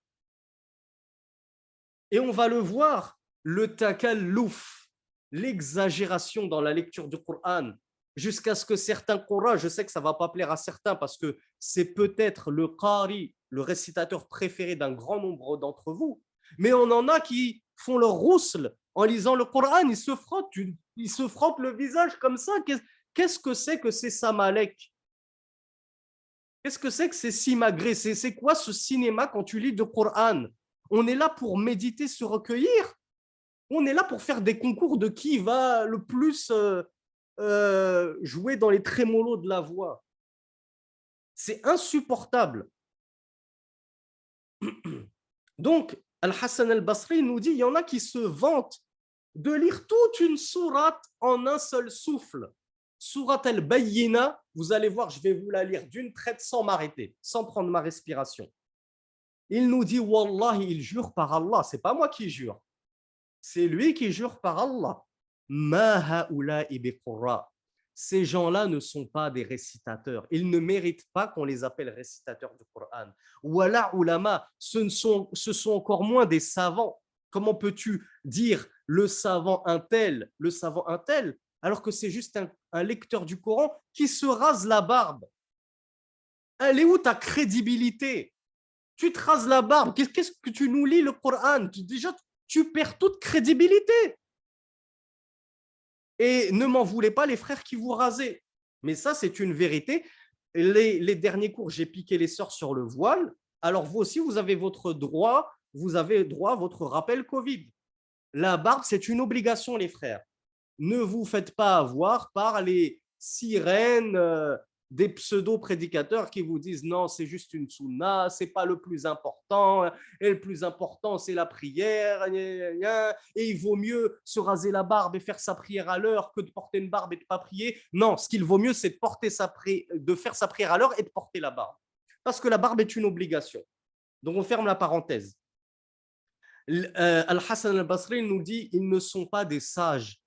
et on va le voir, le louf, l'exagération dans la lecture du Coran, jusqu'à ce que certains Qur'an, je sais que ça va pas plaire à certains parce que c'est peut-être le Qari, le récitateur préféré d'un grand nombre d'entre vous, mais on en a qui font leur rousle en lisant le Coran, ils se frottent, ils se le visage comme ça. Qu'est-ce que c'est que c'est Samalek? Qu'est-ce que c'est que c'est Simagré C'est quoi ce cinéma quand tu lis le Coran On est là pour méditer, se recueillir? On est là pour faire des concours de qui va le plus euh, jouer dans les trémolos de la voix. C'est insupportable. *clears throat* Donc, Al-Hassan al-Basri nous dit, il y en a qui se vantent de lire toute une sourate en un seul souffle. Sourate al-Bayyina, vous allez voir, je vais vous la lire d'une traite sans m'arrêter, sans prendre ma respiration. Il nous dit, Wallah, il jure par Allah. C'est pas moi qui jure. C'est lui qui jure par Allah. Ces gens-là ne sont pas des récitateurs. Ils ne méritent pas qu'on les appelle récitateurs du Coran. Wala ulama, ce, sont, ce sont encore moins des savants. Comment peux-tu dire le savant un tel, le savant un tel, alors que c'est juste un, lecteur du Coran qui se rase la barbe? Elle est où ta crédibilité? Tu te rases la barbe, qu'est-ce que tu nous lis le Coran? Déjà, tu perds toute crédibilité. Et ne m'en voulez pas les frères qui vous rasaient. Mais ça, c'est une vérité. Les, derniers cours, j'ai piqué les sœurs sur le voile. Alors vous aussi, vous avez votre droit, vous avez droit à votre rappel Covid. La barbe, c'est une obligation, les frères. Ne vous faites pas avoir par les sirènes euh, des pseudo-prédicateurs qui vous disent non, c'est juste une sunna, c'est pas le plus important, et le plus important, c'est la prière, et il vaut mieux se raser la barbe et faire sa prière à l'heure que de porter une barbe et de pas prier. Non, ce qu'il vaut mieux, c'est de, de faire sa prière à l'heure et de porter la barbe. Parce que la barbe est une obligation. Donc on ferme la parenthèse. Euh, Al-Hassan al-Basri nous dit ils ne sont pas des sages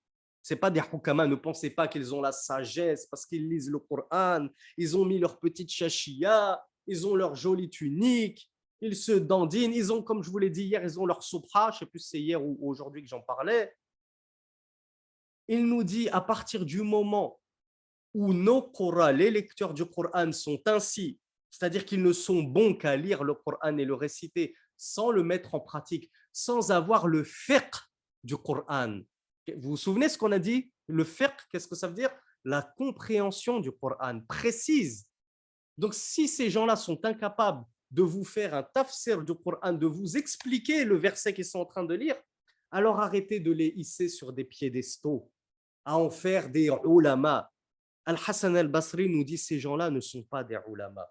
c'est pas des hukama, ne pensez pas qu'ils ont la sagesse parce qu'ils lisent le Coran, ils ont mis leur petite chachia, ils ont leur jolie tunique, ils se dandinent, ils ont, comme je vous l'ai dit hier, ils ont leur sopra, je sais plus si c'est hier ou aujourd'hui que j'en parlais. Il nous dit à partir du moment où nos Qur'an, les lecteurs du Coran sont ainsi, c'est-à-dire qu'ils ne sont bons qu'à lire le Coran et le réciter sans le mettre en pratique, sans avoir le fiqh du Coran, vous vous souvenez ce qu'on a dit? Le fiqh, qu'est-ce que ça veut dire? La compréhension du Coran précise. Donc, si ces gens-là sont incapables de vous faire un tafsir du Coran, de vous expliquer le verset qu'ils sont en train de lire, alors arrêtez de les hisser sur des piédestaux, à en faire des ulama. Al-Hassan al-Basri nous dit ces gens-là ne sont pas des ulama.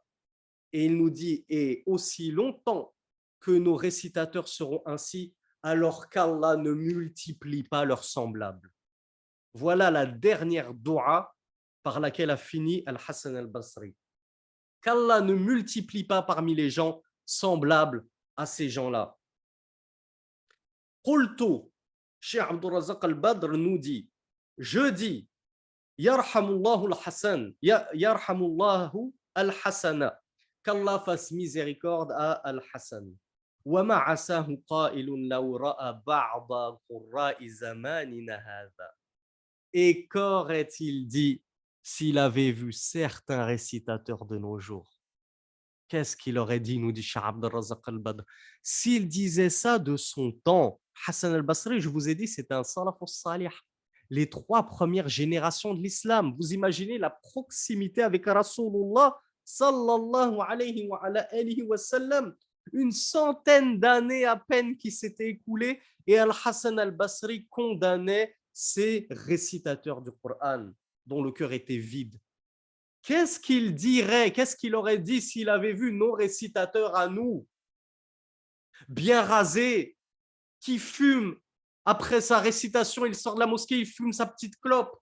Et il nous dit, et aussi longtemps que nos récitateurs seront ainsi, alors qu'Allah ne multiplie pas leurs semblables. Voilà la dernière dua par laquelle a fini Al-Hassan al-Basri. Qu'Allah ne multiplie pas parmi les gens semblables à ces gens-là. Qultu, Cheikh Abdurrazaq al-Badr nous dit, je dis, Yarhamullahu al-Hassan, Yarhamullahu al-Hassana, qu'Allah fasse miséricorde à Al-Hassan. Et qu'aurait-il dit s'il avait vu certains récitateurs de nos jours? Qu'est-ce qu'il aurait dit, nous dit Shah al-Razaq al-Badr? S'il disait ça de son temps, Hassan al-Basri, je vous ai dit, c'était un salafus salih. Les trois premières générations de l'islam. Vous imaginez la proximité avec Rasulullah sallallahu alayhi wa, alayhi wa sallam une centaine d'années à peine qui s'étaient écoulées et Al-Hassan al-Basri condamnait ces récitateurs du Coran dont le cœur était vide. Qu'est-ce qu'il dirait, qu'est-ce qu'il aurait dit s'il avait vu nos récitateurs à nous, bien rasés, qui fument après sa récitation, il sort de la mosquée, il fume sa petite clope.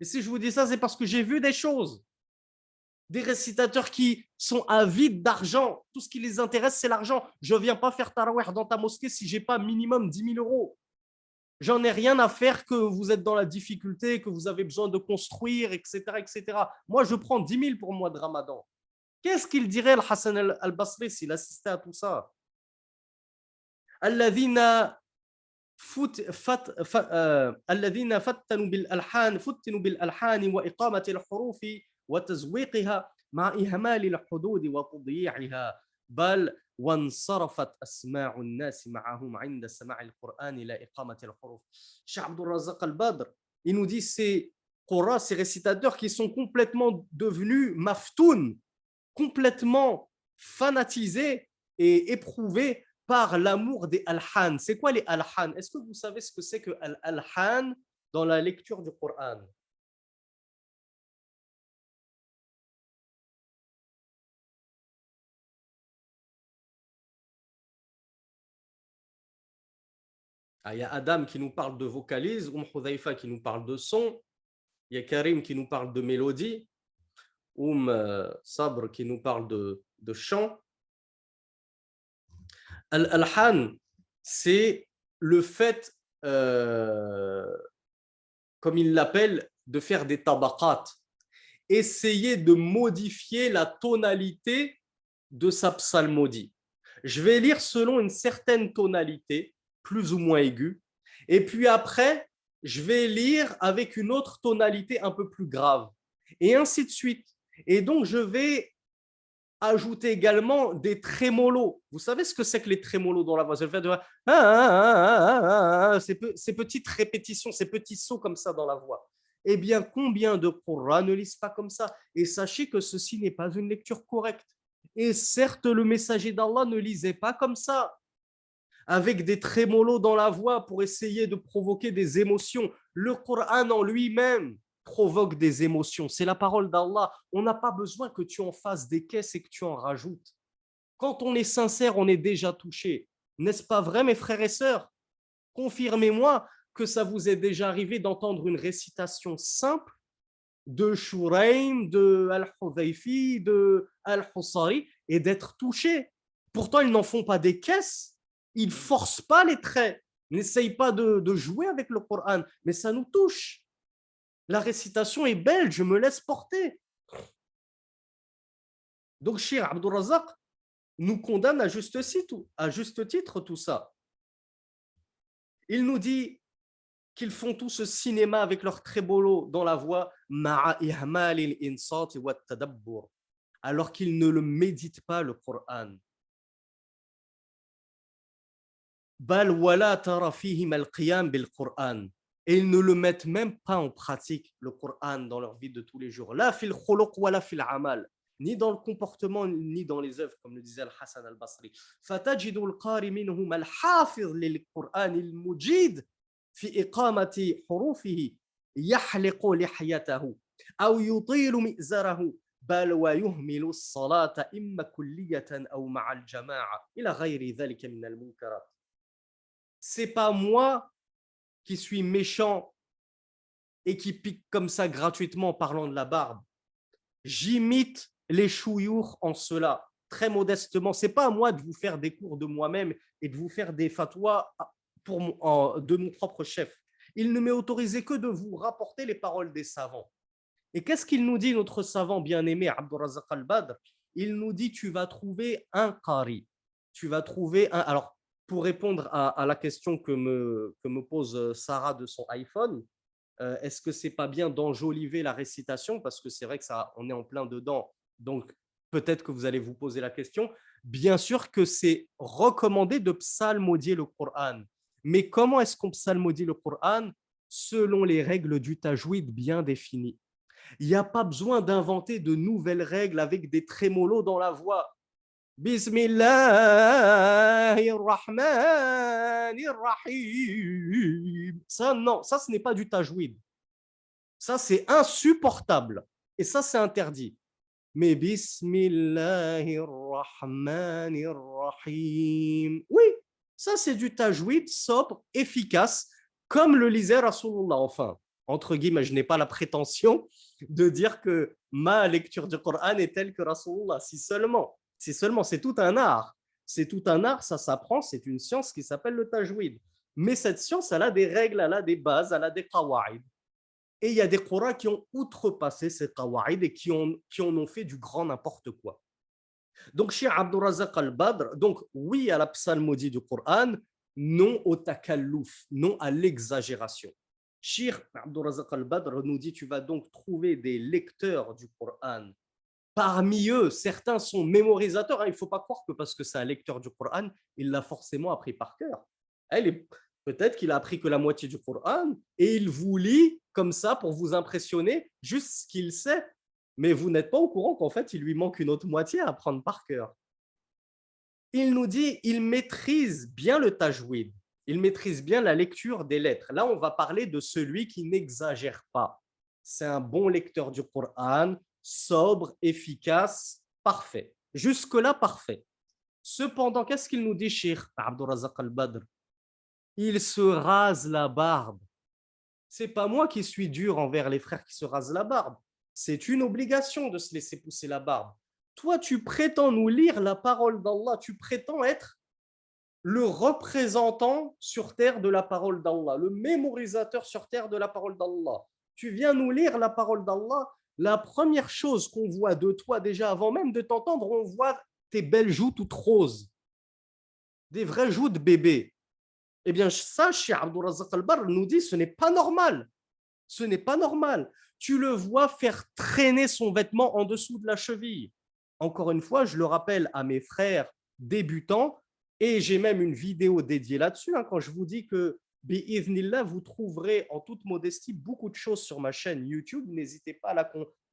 Et si je vous dis ça, c'est parce que j'ai vu des choses des récitateurs qui sont avides d'argent. Tout ce qui les intéresse, c'est l'argent. Je ne viens pas faire tarawih dans ta mosquée si j'ai pas minimum 10 000 euros. J'en ai rien à faire que vous êtes dans la difficulté, que vous avez besoin de construire, etc. etc. Moi, je prends 10 000 pour le mois de Ramadan. Qu'est-ce qu'il dirait, le Hassan al-Basri, s'il assistait à tout ça فت فت ف... آه، الذين فتنوا بالألحان فتنوا بالألحان وإقامة الحروف وتزويقها مع إهمال الحدود وتضييعها بل وانصرفت أسماع الناس معهم عند سماع القرآن إلى إقامة الحروف Cheikh Abdul Razak al-Badr, il nous dit ces Qur'an, ces récitateurs qui sont complètement devenus maftoun, complètement fanatisés et éprouvés par l'amour des alhan. C'est quoi les alhan Est-ce que vous savez ce que c'est que al-alhan dans la lecture du Coran Ah, il y a Adam qui nous parle de vocalise, Oum Hudhaifa qui nous parle de son, il y a Karim qui nous parle de mélodie, Oum euh, Sabr qui nous parle de, de chant. Al-Alhan, c'est le fait, euh, comme il l'appelle, de faire des tabaqat, essayer de modifier la tonalité de sa psalmodie. Je vais lire selon une certaine tonalité, plus ou moins aiguë, et puis après, je vais lire avec une autre tonalité un peu plus grave, et ainsi de suite. Et donc, je vais ajouter également des trémolos. Vous savez ce que c'est que les trémolos dans la voix? C'est le fait de ces, ces petites répétitions, ces petits sauts comme ça dans la voix. Eh bien, combien de Qur'an ne lisent pas comme ça? Et sachez que ceci n'est pas une lecture correcte. Et certes, le messager d'Allah ne lisait pas comme ça, avec des trémolos dans la voix pour essayer de provoquer des émotions. Le Coran en lui-même provoque des émotions. C'est la parole d'Allah. On n'a pas besoin que tu en fasses des caisses et que tu en rajoutes. Quand on est sincère, on est déjà touché. N'est-ce pas vrai, mes frères et sœurs? Confirmez-moi que ça vous est déjà arrivé d'entendre une récitation simple de Shuraim, de Al-Hudhaifi, de Al-Hussari et d'être touché. Pourtant, ils n'en font pas des caisses, ils ne forcent pas les traits, n'essayent pas de, jouer avec le Coran, mais ça nous touche. La récitation est belle, je me laisse porter. Donc, Shir Abdurrazak nous condamne à juste, titre, à juste titre tout ça. Il nous dit qu'ils font tout ce cinéma avec leur trébolo dans la voix, alors qu'ils ne le méditent pas le Coran. Tara fihim al-qiyam bil Quran et ils ne le mettent même pas en pratique, le Coran, dans leur vie de tous les jours. La fil khuluq wa la fil amal, ni dans le comportement, ni dans les œuvres, comme le disait Al-Hassan al-Basri. فتجد القارئ منهم الحافظ للقرآن المجيد في إقامة حروفه يحلق لحيته أو يطيل مئزره بل ويهمل الصلاة إما كلية الجماعة إلى غير ذلك من المنكرات. C'est pas moi qui suis méchant et qui pique comme ça gratuitement en parlant de la barbe. J'imite les chouyours en cela, très modestement. C'est pas à moi de vous faire des cours de moi-même et de vous faire des fatwas pour de mon propre chef. Il ne m'est autorisé que de vous rapporter les paroles des savants. Et qu'est-ce qu'il nous dit, notre savant bien-aimé, Abdurazak al-Badr? Il nous dit, tu vas trouver un qari. Tu vas trouver un... Alors, pour répondre à, la question que me, pose euh, Sarah de son iPhone, euh, est-ce que c'est pas bien d'enjoliver la récitation? Parce que c'est vrai que ça, on est en plein dedans. Donc, peut-être que vous allez vous poser la question. Bien sûr que c'est recommandé de psalmodier le Coran. Mais comment est-ce qu'on psalmodie le Coran Selon les règles du tajwid bien définies? Il n'y a pas besoin d'inventer de nouvelles règles avec des trémolos dans la voix. Bismillahirrahmanirrahim. Ça, non, ça, ce n'est pas du tajwid. Ça, c'est insupportable. Et ça, c'est interdit. Mais Bismillahirrahmanirrahim. Oui, ça, c'est du tajwid sobre, efficace, comme le lisait Rasulullah. Enfin, entre guillemets, je n'ai pas la prétention de dire que ma lecture du Coran est telle que Rasulullah, si seulement. C'est seulement, c'est tout un art. C'est tout un art, ça s'apprend, c'est une science qui s'appelle le tajwid. Mais cette science, elle a des règles, elle a des bases, elle a des qawaïd. Et il y a des Qur'ans qui ont outrepassé ces qawaïd et qui, ont, qui en ont fait du grand n'importe quoi. Donc, chez Abdurazak al-Badr, donc oui à la psalmodie du Coran, non au takallouf, non à l'exagération. Shir Abdurazak al-Badr nous dit Tu vas donc trouver des lecteurs du Coran. Parmi eux, certains sont mémorisateurs. Hein. Il ne faut pas croire que parce que c'est un lecteur du Coran, il l'a forcément appris par cœur. Peut-être qu'il a appris que la moitié du Coran et il vous lit comme ça pour vous impressionner, juste ce qu'il sait. Mais vous n'êtes pas au courant qu'en fait, il lui manque une autre moitié à apprendre par cœur. Il nous dit il maîtrise bien le tajwid il maîtrise bien la lecture des lettres. Là, on va parler de celui qui n'exagère pas. C'est un bon lecteur du Coran, sobre, efficace, parfait. Jusque-là, parfait. Cependant, qu'est-ce qu'il nous Cheikh Abdurazak al-Badr? Il se rase la barbe. C'est pas moi qui suis dur envers les frères qui se rasent la barbe. C'est une obligation de se laisser pousser la barbe. Toi, tu prétends nous lire la parole d'Allah, tu prétends être le représentant sur terre de la parole d'Allah, le mémorisateur sur terre de la parole d'Allah. Tu viens nous lire la parole d'Allah. La première chose qu'on voit de toi déjà avant même de t'entendre, on voit tes belles joues toutes roses, des vraies joues de bébé. Eh bien, ça, chez Abdulrazak al-Bar nous dit ce n'est pas normal. Ce n'est pas normal. Tu le vois faire traîner son vêtement en dessous de la cheville. Encore une fois, je le rappelle à mes frères débutants, et j'ai même une vidéo dédiée là-dessus. Hein, quand je vous dis que vous trouverez en toute modestie beaucoup de choses sur ma chaîne YouTube. N'hésitez pas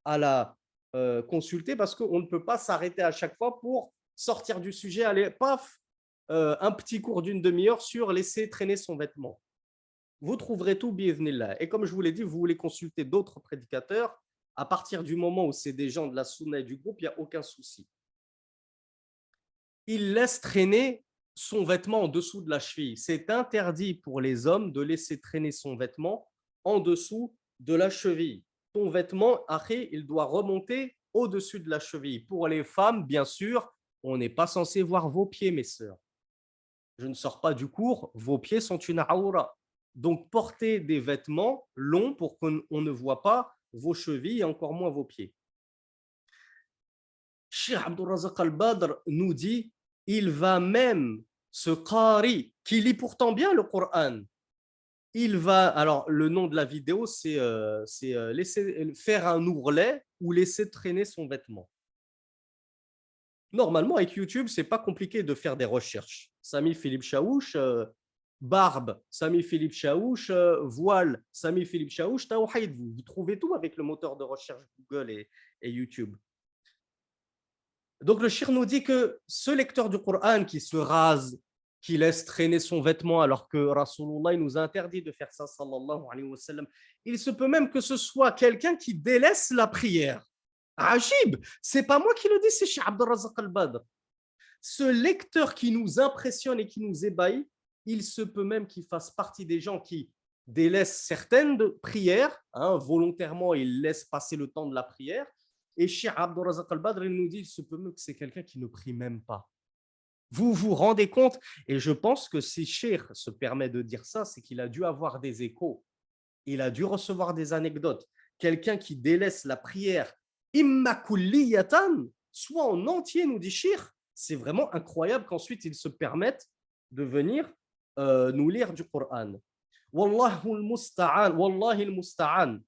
à la, euh, consulter parce qu'on ne peut pas s'arrêter à chaque fois pour sortir du sujet, aller, paf, euh, un petit cours d'une demi-heure sur laisser traîner son vêtement. Vous trouverez tout bi'idhnillah. Et comme je vous l'ai dit, vous voulez consulter d'autres prédicateurs, à partir du moment où c'est des gens de la sunna et du groupe, il n'y a aucun souci. Il laisse traîner son vêtement en dessous de la cheville. C'est interdit pour les hommes de laisser traîner son vêtement en dessous de la cheville. Ton vêtement, après, il doit remonter au-dessus de la cheville. Pour les femmes, bien sûr, on n'est pas censé voir vos pieds, mes sœurs. Je ne sors pas du cours, vos pieds sont une aura. Donc, portez des vêtements longs pour qu'on ne voit pas vos chevilles et encore moins vos pieds. Cheikh Abdulrazak al-Badr nous dit il va même ce qari qui lit pourtant bien le Coran, il va, alors le nom de la vidéo, c'est euh, euh, laisser faire un ourlet ou laisser traîner son vêtement. Normalement, avec YouTube, c'est pas compliqué de faire des recherches. Sami Philippe Chaouch, euh, barbe, Sami Philippe Chaouch, voile, Sami Philippe Chaouch, vous, vous trouvez tout avec le moteur de recherche Google et YouTube. Donc le shir nous dit que ce lecteur du Coran qui se rase, qui laisse traîner son vêtement alors que Rasulullah nous interdit de faire ça, sallallahu alayhi il se peut même que ce soit quelqu'un qui délaisse la prière. Ajib, c'est pas moi qui le dis, c'est chez Abdurrazak al-Badr. Ce lecteur qui nous impressionne et qui nous ébahit, il se peut même qu'il fasse partie des gens qui délaissent certaines prières, hein, volontairement, il laisse passer le temps de la prière, et Cheikh Abdurazak al-Badr, il nous dit, il se peut que c'est quelqu'un qui ne prie même pas. Vous vous rendez compte? Et je pense que si Cheikh se permet de dire ça, c'est qu'il a dû avoir des échos. Il a dû recevoir des anecdotes. Quelqu'un qui délaisse la prière immakulliyatan, soit en entier, nous dit Cheikh, c'est vraiment incroyable qu'ensuite il se permette de venir euh, nous lire du Coran. Wallahu al-musta'an, wallahi al-musta'an.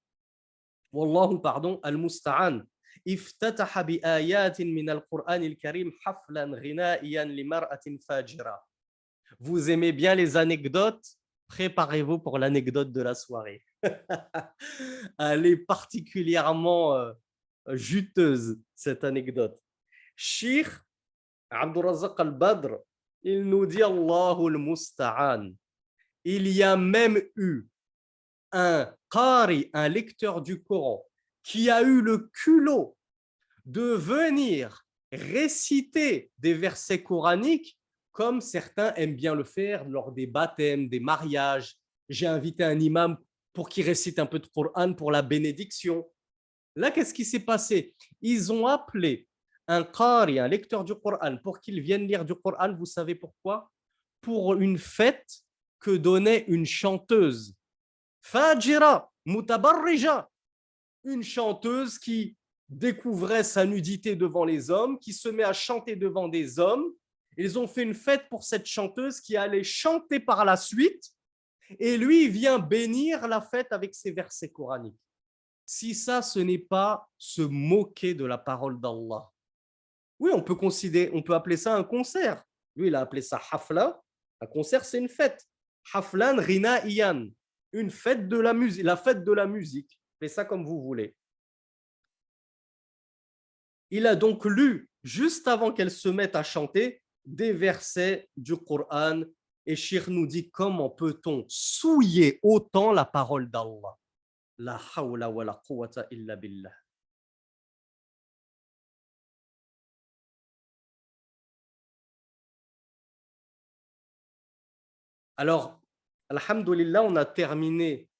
Wallahu, pardon, al-musta'an. افتتح بآيات من القرآن الكريم حفلا غنائيا لمرأة فاجرة. Vous aimez bien les anecdotes Préparez-vous pour l'anecdote de la soirée. *laughs* Elle est particulièrement euh, juteuse, cette anecdote. Sheikh Abdurazak al-Badr, il nous dit Allahul Musta'an. Il y a même eu un qari, un lecteur du Coran, qui a eu le culot de venir réciter des versets coraniques comme certains aiment bien le faire lors des baptêmes, des mariages. J'ai invité un imam pour qu'il récite un peu de Coran pour la bénédiction. Là, qu'est-ce qui s'est passé? Ils ont appelé un qari, un lecteur du Coran, pour qu'il vienne lire du Coran. Vous savez pourquoi? Pour une fête que donnait une chanteuse. Fajira, mutabarrija, une chanteuse qui découvrait sa nudité devant les hommes, qui se met à chanter devant des hommes Ils ont fait une fête pour cette chanteuse qui allait chanter par la suite et lui vient bénir la fête avec ses versets coraniques. Si ça, ce n'est pas se moquer de la parole d'Allah. Oui, on peut considérer, on peut appeler ça un concert. Lui, il a appelé ça hafla. Un concert, c'est une fête. Haflan rina iyan, une fête de la musique, la fête de la musique. Faites ça comme vous voulez. Il a donc lu juste avant qu'elle se mette à chanter des versets du Coran et Shir nous dit comment peut-on souiller autant la parole d'Allah? La hawla wa la illa billah. Alors, Alhamdulillah, on a terminé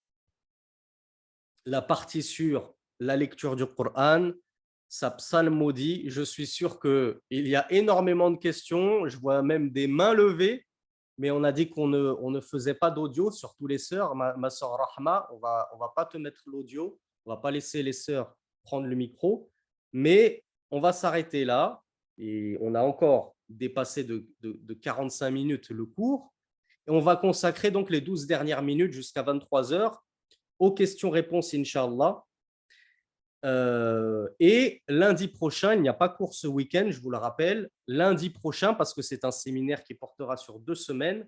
la partie sur la lecture du Coran, sa psalmodie. Je suis sûr qu'il y a énormément de questions. Je vois même des mains levées, mais on a dit qu'on ne, on ne faisait pas d'audio, surtout les sœurs. Ma, ma soeur Rahma, on va, on va pas te mettre l'audio, on va pas laisser les sœurs prendre le micro, mais on va s'arrêter là. Et on a encore dépassé de, de, de 45 minutes le cours. Et on va consacrer donc les 12 dernières minutes jusqu'à 23 heures aux questions-réponses, Inch'Allah. Euh, et lundi prochain, il n'y a pas cours ce week-end, je vous le rappelle. Lundi prochain, parce que c'est un séminaire qui portera sur deux semaines,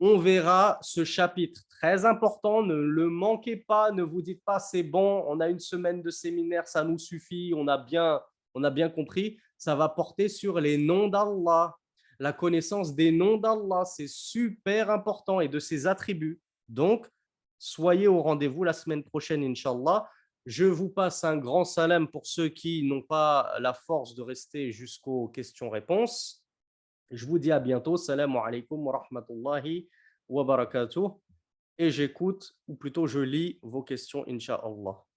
on verra ce chapitre très important. Ne le manquez pas, ne vous dites pas c'est bon, on a une semaine de séminaire, ça nous suffit, on a bien, on a bien compris. Ça va porter sur les noms d'Allah, la connaissance des noms d'Allah, c'est super important et de ses attributs. Donc, soyez au rendez-vous la semaine prochaine, Inch'Allah. Je vous passe un grand salam pour ceux qui n'ont pas la force de rester jusqu'aux questions-réponses. Je vous dis à bientôt. Salam alaikum wa rahmatullahi wa barakatuh. Et j'écoute, ou plutôt je lis vos questions, Inch'Allah.